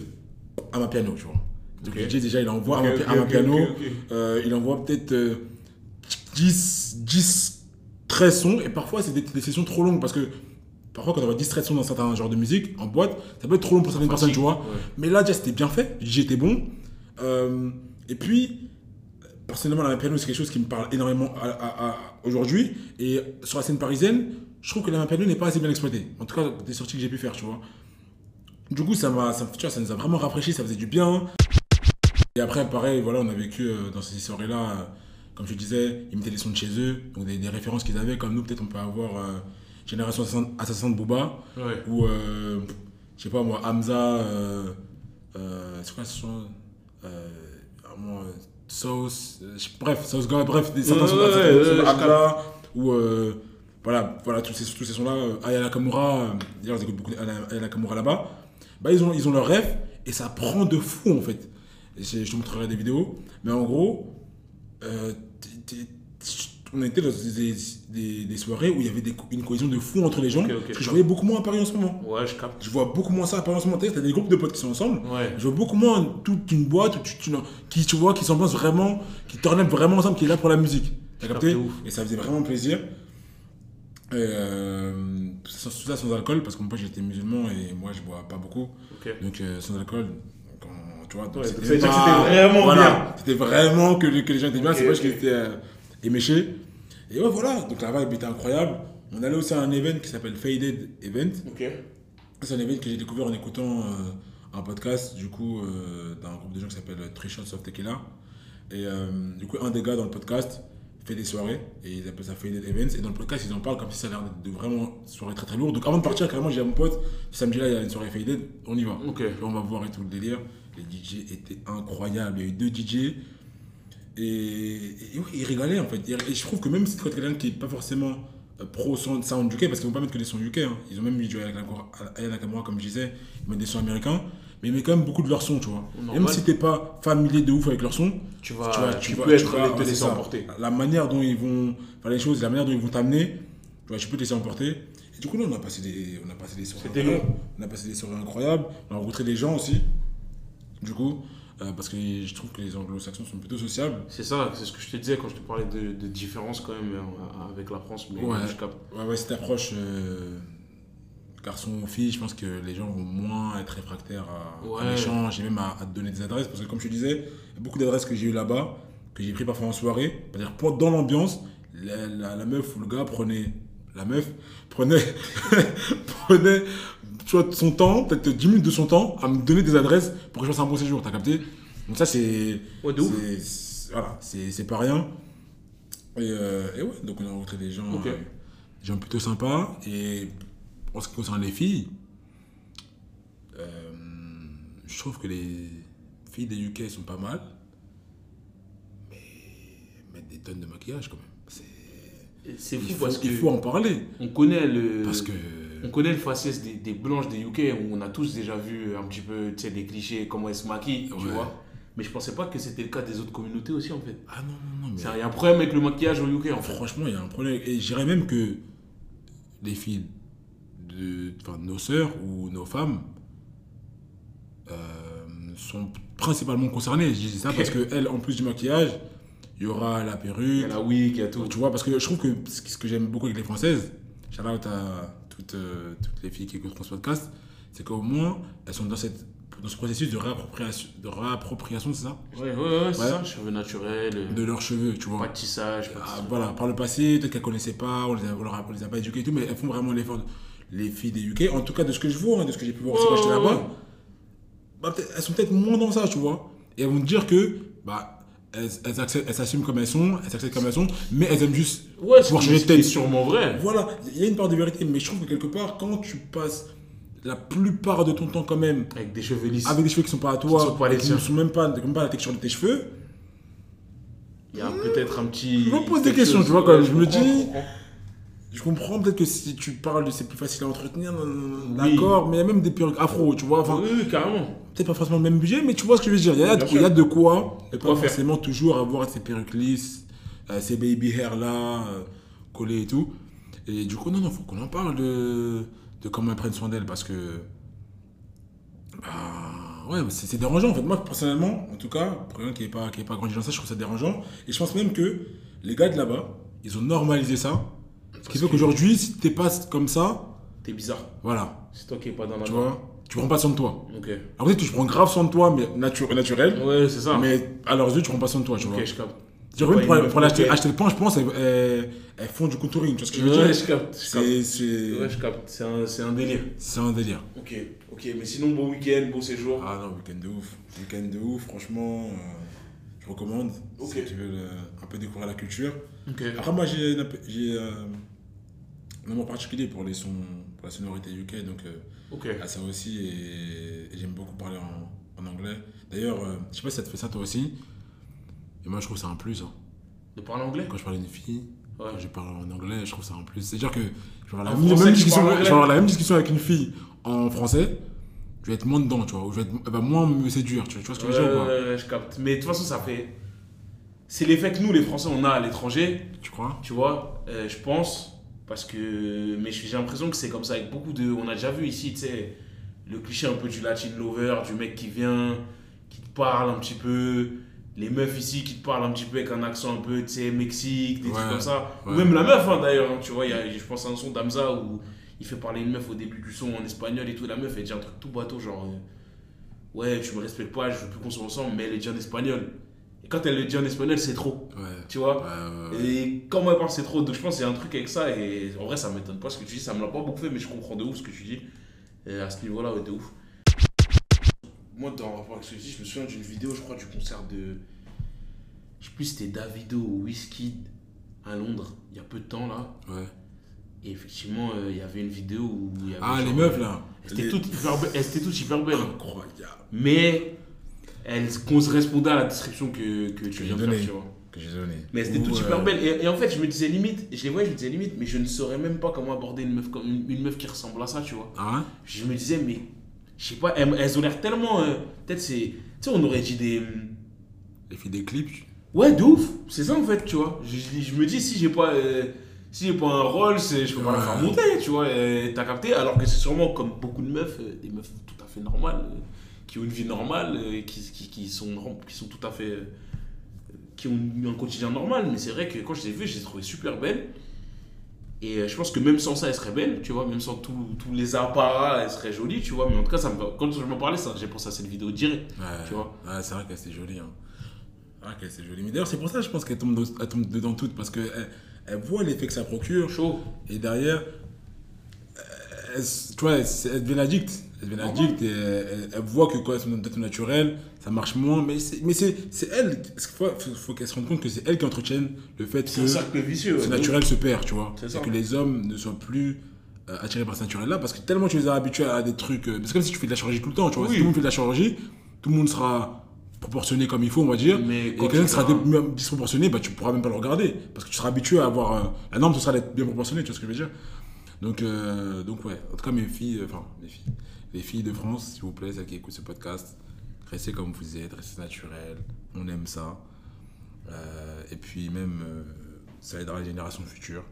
à ma piano, tu vois. Donc le DJ, déjà, il envoie à ma, à piano. Euh, il envoie peut-être euh, 10, 10, 13 sons. Et parfois, c'est des, des sessions trop longues parce que parfois, quand on 10, 13 sons dans certains genres de musique, en boîte, ça peut être trop long pour certaines personnes, tu vois. Ouais. Mais là, déjà, c'était bien fait. J'étais bon. Euh, et puis, personnellement, la piano, c'est quelque chose qui me parle énormément à- à- à- aujourd'hui. Et sur la scène parisienne, je trouve que la piano n'est pas assez bien exploitée. En tout cas, des sorties que j'ai pu faire, tu vois. Du coup, ça, m'a, ça, tu vois, ça nous a vraiment rafraîchi, ça faisait du bien. Et après, pareil, voilà, on a vécu euh, dans ces soirées-là, comme je disais, ils mettaient des sons de chez eux, donc des, des références qu'ils avaient, comme nous, peut-être on peut avoir euh, Génération Assassin, de Booba, Ouais. ou, euh, je sais pas moi, Hamza, euh, c'est quoi ce son Sauce, je- bref, Sauce God, bref, des certains sons, ou voilà, voilà, tous ces, tous ces sons-là, Aya Nakamura, euh, d'ailleurs, j'écoute beaucoup Aya Aya Nakamura là-bas, bah, ils, ont, ils ont leur rêve, et ça prend de fou en fait. Je te montrerai des vidéos, mais en gros, euh, on était dans des, des- des soirées où il y avait des une cohésion de fou entre les gens, que je voyais beaucoup moins à Paris en ce moment. Ouais, je capte. Je vois beaucoup moins ça à Paris en ce moment. Tu as des groupes de potes qui sont ensemble. Ouais. Je vois beaucoup moins toute une boîte tu, tu- qui, tu vois, qui s'ambiance vraiment, qui tournent vraiment ensemble, qui est là pour la musique. T'as capté ouf. Et ça faisait vraiment plaisir. Et, euh, tout ça tout sans alcool, parce que moi j'étais musulman et moi je bois pas beaucoup. Ok. Donc euh, sans alcool, tu vois. donc Ouais, c'était vraiment voilà, bien. C'était vraiment que, que les gens étaient bien, c'est pas ok. que j'étais euh, éméché. Et ouais, voilà, donc la vibe était incroyable. On allait aussi à un event qui s'appelle Faded Event. C'est un event que j'ai découvert en écoutant euh, un podcast, du coup, euh, d'un groupe de gens qui s'appelle Three Shots of Tequila. Et euh, du coup, un des gars dans le podcast fait des soirées, et ils appellent ça Faded Events. Et dans le podcast, ils en parlent comme si ça a l'air de vraiment soirée très très lourde. Donc avant de partir, carrément, j'ai à mon pote, ce samedi-là, il y a une soirée Faded, on y va. On va voir et tout le délire. Les DJ étaient incroyables. Il y a eu deux DJ. Et, ils rigolaient en fait. Et je trouve que même si tu es quelqu'un qui n'est pas forcément euh, pro sound, sound UK, parce qu'ils vont pas mettre que des sons UK, hein. ils ont même mis du Aya Nakamura- comme je disais, ils mettent des sons américains, mais ils mettent quand même beaucoup de leurs sons, tu vois. Normal. Même si t'es pas familier de ouf avec leurs sons, Tu vas, tu, tu, peux être, vois, te laisser c'est emporter. La manière dont ils vont faire les choses, la manière dont ils vont t'amener, tu vois, tu peux te laisser emporter. Et du coup, là, on a passé des, on a passé des soirées. C'était long. On a passé des soirées incroyables. On a rencontré des gens aussi. Du coup, euh, parce que je trouve que les anglo-saxons sont plutôt sociables. C'est ça, c'est ce que je te disais quand je te parlais de, de différence quand même euh, avec la France. Mais Ouais. je. Ouais, ouais, cette approche euh, garçon-fille, je pense que les gens vont moins être réfractaires à, l'échange et même à, à te donner des adresses. Parce que, comme je te disais, il y a beaucoup d'adresses que j'ai eues là-bas, que j'ai pris parfois en soirée. C'est-à-dire, dans l'ambiance, la, la- la meuf ou le gars prenait. La meuf prenait. prenait tu vois, son temps, peut-être 10 minutes de son temps, à me donner des adresses pour que je fasse un bon séjour. T'as capté? Donc, ça, c'est. Ouais, de Voilà, c'est c'est pas rien. Et, euh, et ouais, donc on a rencontré des gens, euh, des gens plutôt sympas. Et en ce qui concerne les filles, euh, je trouve que les filles des UK sont pas mal. Mais mettent des tonnes de maquillage quand même. C'est- fou parce que il faut en parler. on connaît le. Parce que. On connaît le faciès des, des blanches des UK, où on a tous déjà vu un petit peu des clichés, comment elles se maquillent, tu Ouais. vois. Mais je pensais pas que c'était le cas des autres communautés aussi en fait. Ah non, non, non. Il y a un problème avec le maquillage au UK en fait. Franchement, il y a un problème. Et je dirais même que les filles de enfin, nos sœurs ou nos femmes euh, sont principalement concernées. Je dis ça Ok. parce qu'elles, en plus du maquillage, il y aura la Il y perruque. a la wig, il y a tout. Tu vois, parce que je trouve que ce que j'aime beaucoup avec les françaises, out à toutes, euh, toutes les filles qui écoutent ce podcast, c'est qu'au moins, elles sont dans, cette, dans ce processus de réappropriation, de réappropriation c'est ça Ouais, ouais, ouais, c'est ça. Cheveux naturels, euh, De leurs cheveux, tu vois. Ah, voilà, par le passé, peut-être qu'elles connaissaient pas, on les, a, on leur a- on les a pas éduquées et tout, mais elles font vraiment l'effort. Les filles des UK, en tout cas de ce que je vois, hein, de ce que j'ai pu voir aussi quand j'étais là-bas, bah, elles sont peut-être moins dans ça, tu vois. Et elles vont te dire que, bah, elles, elles, acceptent- elles s'assument comme elles sont, elles s'acceptent comme elles sont, mais elles aiment juste Ouais, pouvoir c'est changer de tête. c'est sûrement vrai. Voilà, il y a une part de vérité, mais je trouve que quelque part, quand tu passes la plupart de ton temps quand même Avec des cheveux lisses. avec des cheveux qui sont pas à Qui toi, sont pas les et qui ne sont même pas, même pas la texture de tes cheveux, Il y a peut-être un petit. Je me pose des questions, chose. tu vois, quand Ouais, je me dis- je comprends. Peut-être que si tu parles de c'est plus facile à entretenir, Oui. d'accord, mais il y a même des perruques afro, tu vois. Enfin, Oui, oui, carrément. peut-être pas forcément le même budget, mais tu vois ce que je veux dire. Il y a, il y a de quoi, et pas faire. forcément toujours avoir ces perruques lisses, euh, ces baby hair là, euh, collés et tout. Et du coup, non, non, faut qu'on en parle de, de comment elles prennent soin d'elles parce que. Bah, ouais, c'est c'est dérangeant en fait. Moi, personnellement, en tout cas, pour quelqu'un qui n'est pas, qui est pas grandi dans ça, je trouve ça dérangeant. Et je pense même que les gars de là-bas, ils ont normalisé ça. Ce qui fait qu'aujourd'hui, si t'es pas comme ça, T'es bizarre. voilà, C'est toi qui es pas dans la tu vois, tu prends pas soin de toi. Ok. Alors peut-être que je prends grave soin de toi, mais natu- naturel, Ouais, c'est ça. mais à leurs yeux, tu prends pas soin de toi, tu vois. Ok, je capte. Genre, même pour, pour coquette. acheter le pain, je pense, elles, elles- elles font du contouring, tu vois ce que je veux Ouais, dire? je capte. je capte. C'est Ouais, je capte. C'est un, un délire. c'est un délire. Ok, ok. Mais sinon, bon week-end, bon séjour. Ah non, week-end de ouf. Week-end de ouf, franchement, euh, je recommande. Ok. Si tu veux euh, un peu découvrir la culture. Ok. Après, moi, j'ai, euh, un amour particulier pour, les sons, pour la sonorité UK, donc euh, Ok. à ça aussi, et, et j'aime beaucoup parler en, en anglais. D'ailleurs, euh, je sais pas si ça te fait ça toi aussi, mais moi je trouve ça un plus. hein. De parler anglais? Quand je parle à une fille, Ouais. quand je parle en anglais, je trouve ça un plus. C'est-à-dire que je vais avoir la, En même, même discussion, je vais avoir la même discussion avec une fille en français, je vais être moins dedans, tu vois, ou je vais être, va moins me séduire, tu vois, tu vois ce que je veux dire ou pas? je capte. Mais de toute façon, ça fait. C'est l'effet que nous, les Français, on a à l'étranger, Tu crois? Tu vois, euh, je pense. Parce que. Mais j'ai l'impression que c'est comme ça avec beaucoup de. On a déjà vu ici, tu sais, le cliché un peu du Latin lover, du mec qui vient, qui te parle un petit peu. Les meufs ici qui te parlent un petit peu avec un accent un peu, tu sais, Mexique, des Ouais, trucs comme ça. Ou même la meuf, hein, d'ailleurs, hein, tu vois, il y a- je pense à un son d'Amza où il fait parler une meuf au début du son en espagnol et tout. La meuf, elle dit un truc tout bateau, genre. euh, Ouais, tu me respectes pas, je veux plus qu'on soit ensemble, mais elle le dit en espagnol. Et quand elle le dit en espagnol, c'est trop. Ouais. Tu vois Ouais, ouais, ouais. Et quand moi, elle parle, c'est trop. Donc je pense qu'il y a un truc avec ça. Et en vrai, ça m'étonne pas ce que tu dis. Ça me l'a pas beaucoup fait, mais je comprends de ouf ce que tu dis. Et à ce niveau-là, ouais, de ouf. Moi, dans rapport avec ce que tu dis, je me souviens d'une vidéo, je crois, du concert de. Je sais plus, c'était Davido ou Wizkid à Londres, il y a peu de temps là. Ouais. Et effectivement, euh, il y avait une vidéo où il y avait. Ah, genre- les meufs là. Elles étaient Les- toutes hyper be- elles étaient toutes hyper belles. Incroyable. Mais elles correspondaient à la description que, que tu viens de faire, donné. tu vois. Que j'ai donné. Mais elles étaient Ou, toutes euh, super belles. Et, et en fait, je me disais limite, je les voyais, je me disais limite, mais je ne saurais même pas comment aborder une meuf, comme, une, une meuf qui ressemble à ça, tu vois. Ah Je me disais, mais je sais pas, elles, elles ont l'air tellement. euh, Peut-être c'est. Tu sais, on aurait dit des. Les filles des clips. Ouais, de ouf. C'est ça en fait, tu vois. Je, je- je me dis, si j'ai pas. euh, si j'ai pas un rôle, je peux pas la faire monter, tu vois. T'as capté? Alors que c'est sûrement comme beaucoup de meufs, euh, des meufs tout à fait normales, qui ont une vie normale, euh, qui, qui, qui, sont, qui sont tout à fait. euh, qui ont un quotidien normal. Mais c'est vrai que quand je les ai vues, je les ai trouvées super belles. Et euh, je pense que même sans ça, elles seraient belles, tu vois. Même sans tous les apparats, elles seraient jolies, tu vois. Mais en tout cas, ça me, quand je m'en parlais, j'ai pensé à cette vidéo direct. Ouais. Tu vois. Ouais, c'est vrai qu'elle c'est jolie. Hein. C'est vrai qu'elle c'est jolie. Mais d'ailleurs, c'est pour ça, je pense qu'elle tombe, dans- elle tombe dedans toutes. Parce qu'elle elle voit l'effet que ça procure. Chaud. Et derrière, elle, s- tu vois, elle, elle devient addict. Elle devient addict et elle, elle- elle voit que quand elles sont dans le naturel, ça marche moins. Mais c'est mais c'est- c'est elle. Qu'il faut, qu'elle se rende compte que c'est elle qui entretienne le fait C'est que cercle vicieux. ce naturel se perd, tu vois. C'est Et ça. que les hommes ne soient plus euh, attirés par ce naturel-là parce que tellement tu les as habitués à des trucs. euh, c'est comme si tu fais de la chirurgie tout le temps, tu vois. Oui. Si tout le monde fait de la chirurgie, tout le monde sera proportionné comme il faut, on va dire. Mais et quand quelqu'un sera disproportionné, bah, tu pourras même pas le regarder parce que tu seras habitué à avoir. euh, la norme, ce sera d'être bien proportionné, tu vois ce que je veux dire. Donc, euh, donc ouais, en tout cas, mes filles, euh, enfin, mes filles, les filles de France, s'il vous plaît, celles qui écoutent ce podcast, restez comme vous êtes, restez naturel, on aime ça. Euh, et puis même, euh, ça aidera les générations futures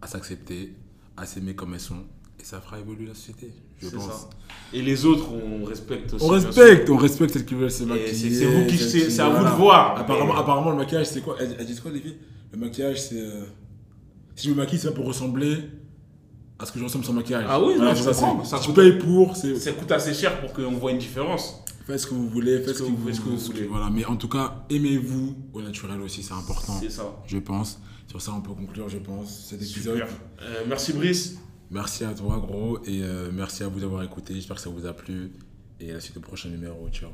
à s'accepter, à s'aimer comme elles sont, et ça fera évoluer la société, je pense. ça. Et les autres, on respecte aussi. On respecte, on respecte celles qui veulent se maquiller. c'est- vous qui- c'est- à vous de voir. Apparemment, apparemment, le maquillage, c'est quoi? Elles, elles disent quoi, les filles? Le maquillage, c'est. euh, Si je me maquille, c'est pas pour ressembler à ce que je ressemble sans maquillage. Ah oui, ça, ça coûte... paye pour. Ça coûte assez cher pour qu'on voit une différence. Faites ce que vous voulez, faites ce que, vous, voulez. Voilà. Mais en tout cas, aimez-vous au naturel aussi, c'est important. C'est ça. Je pense. Sur ça, on peut conclure, je pense, cet épisode. Super. Merci Brice. Merci à toi, gros. Et euh, merci à vous d'avoir écouté. J'espère que ça vous a plu. Et à la suite au prochain numéro. Ciao.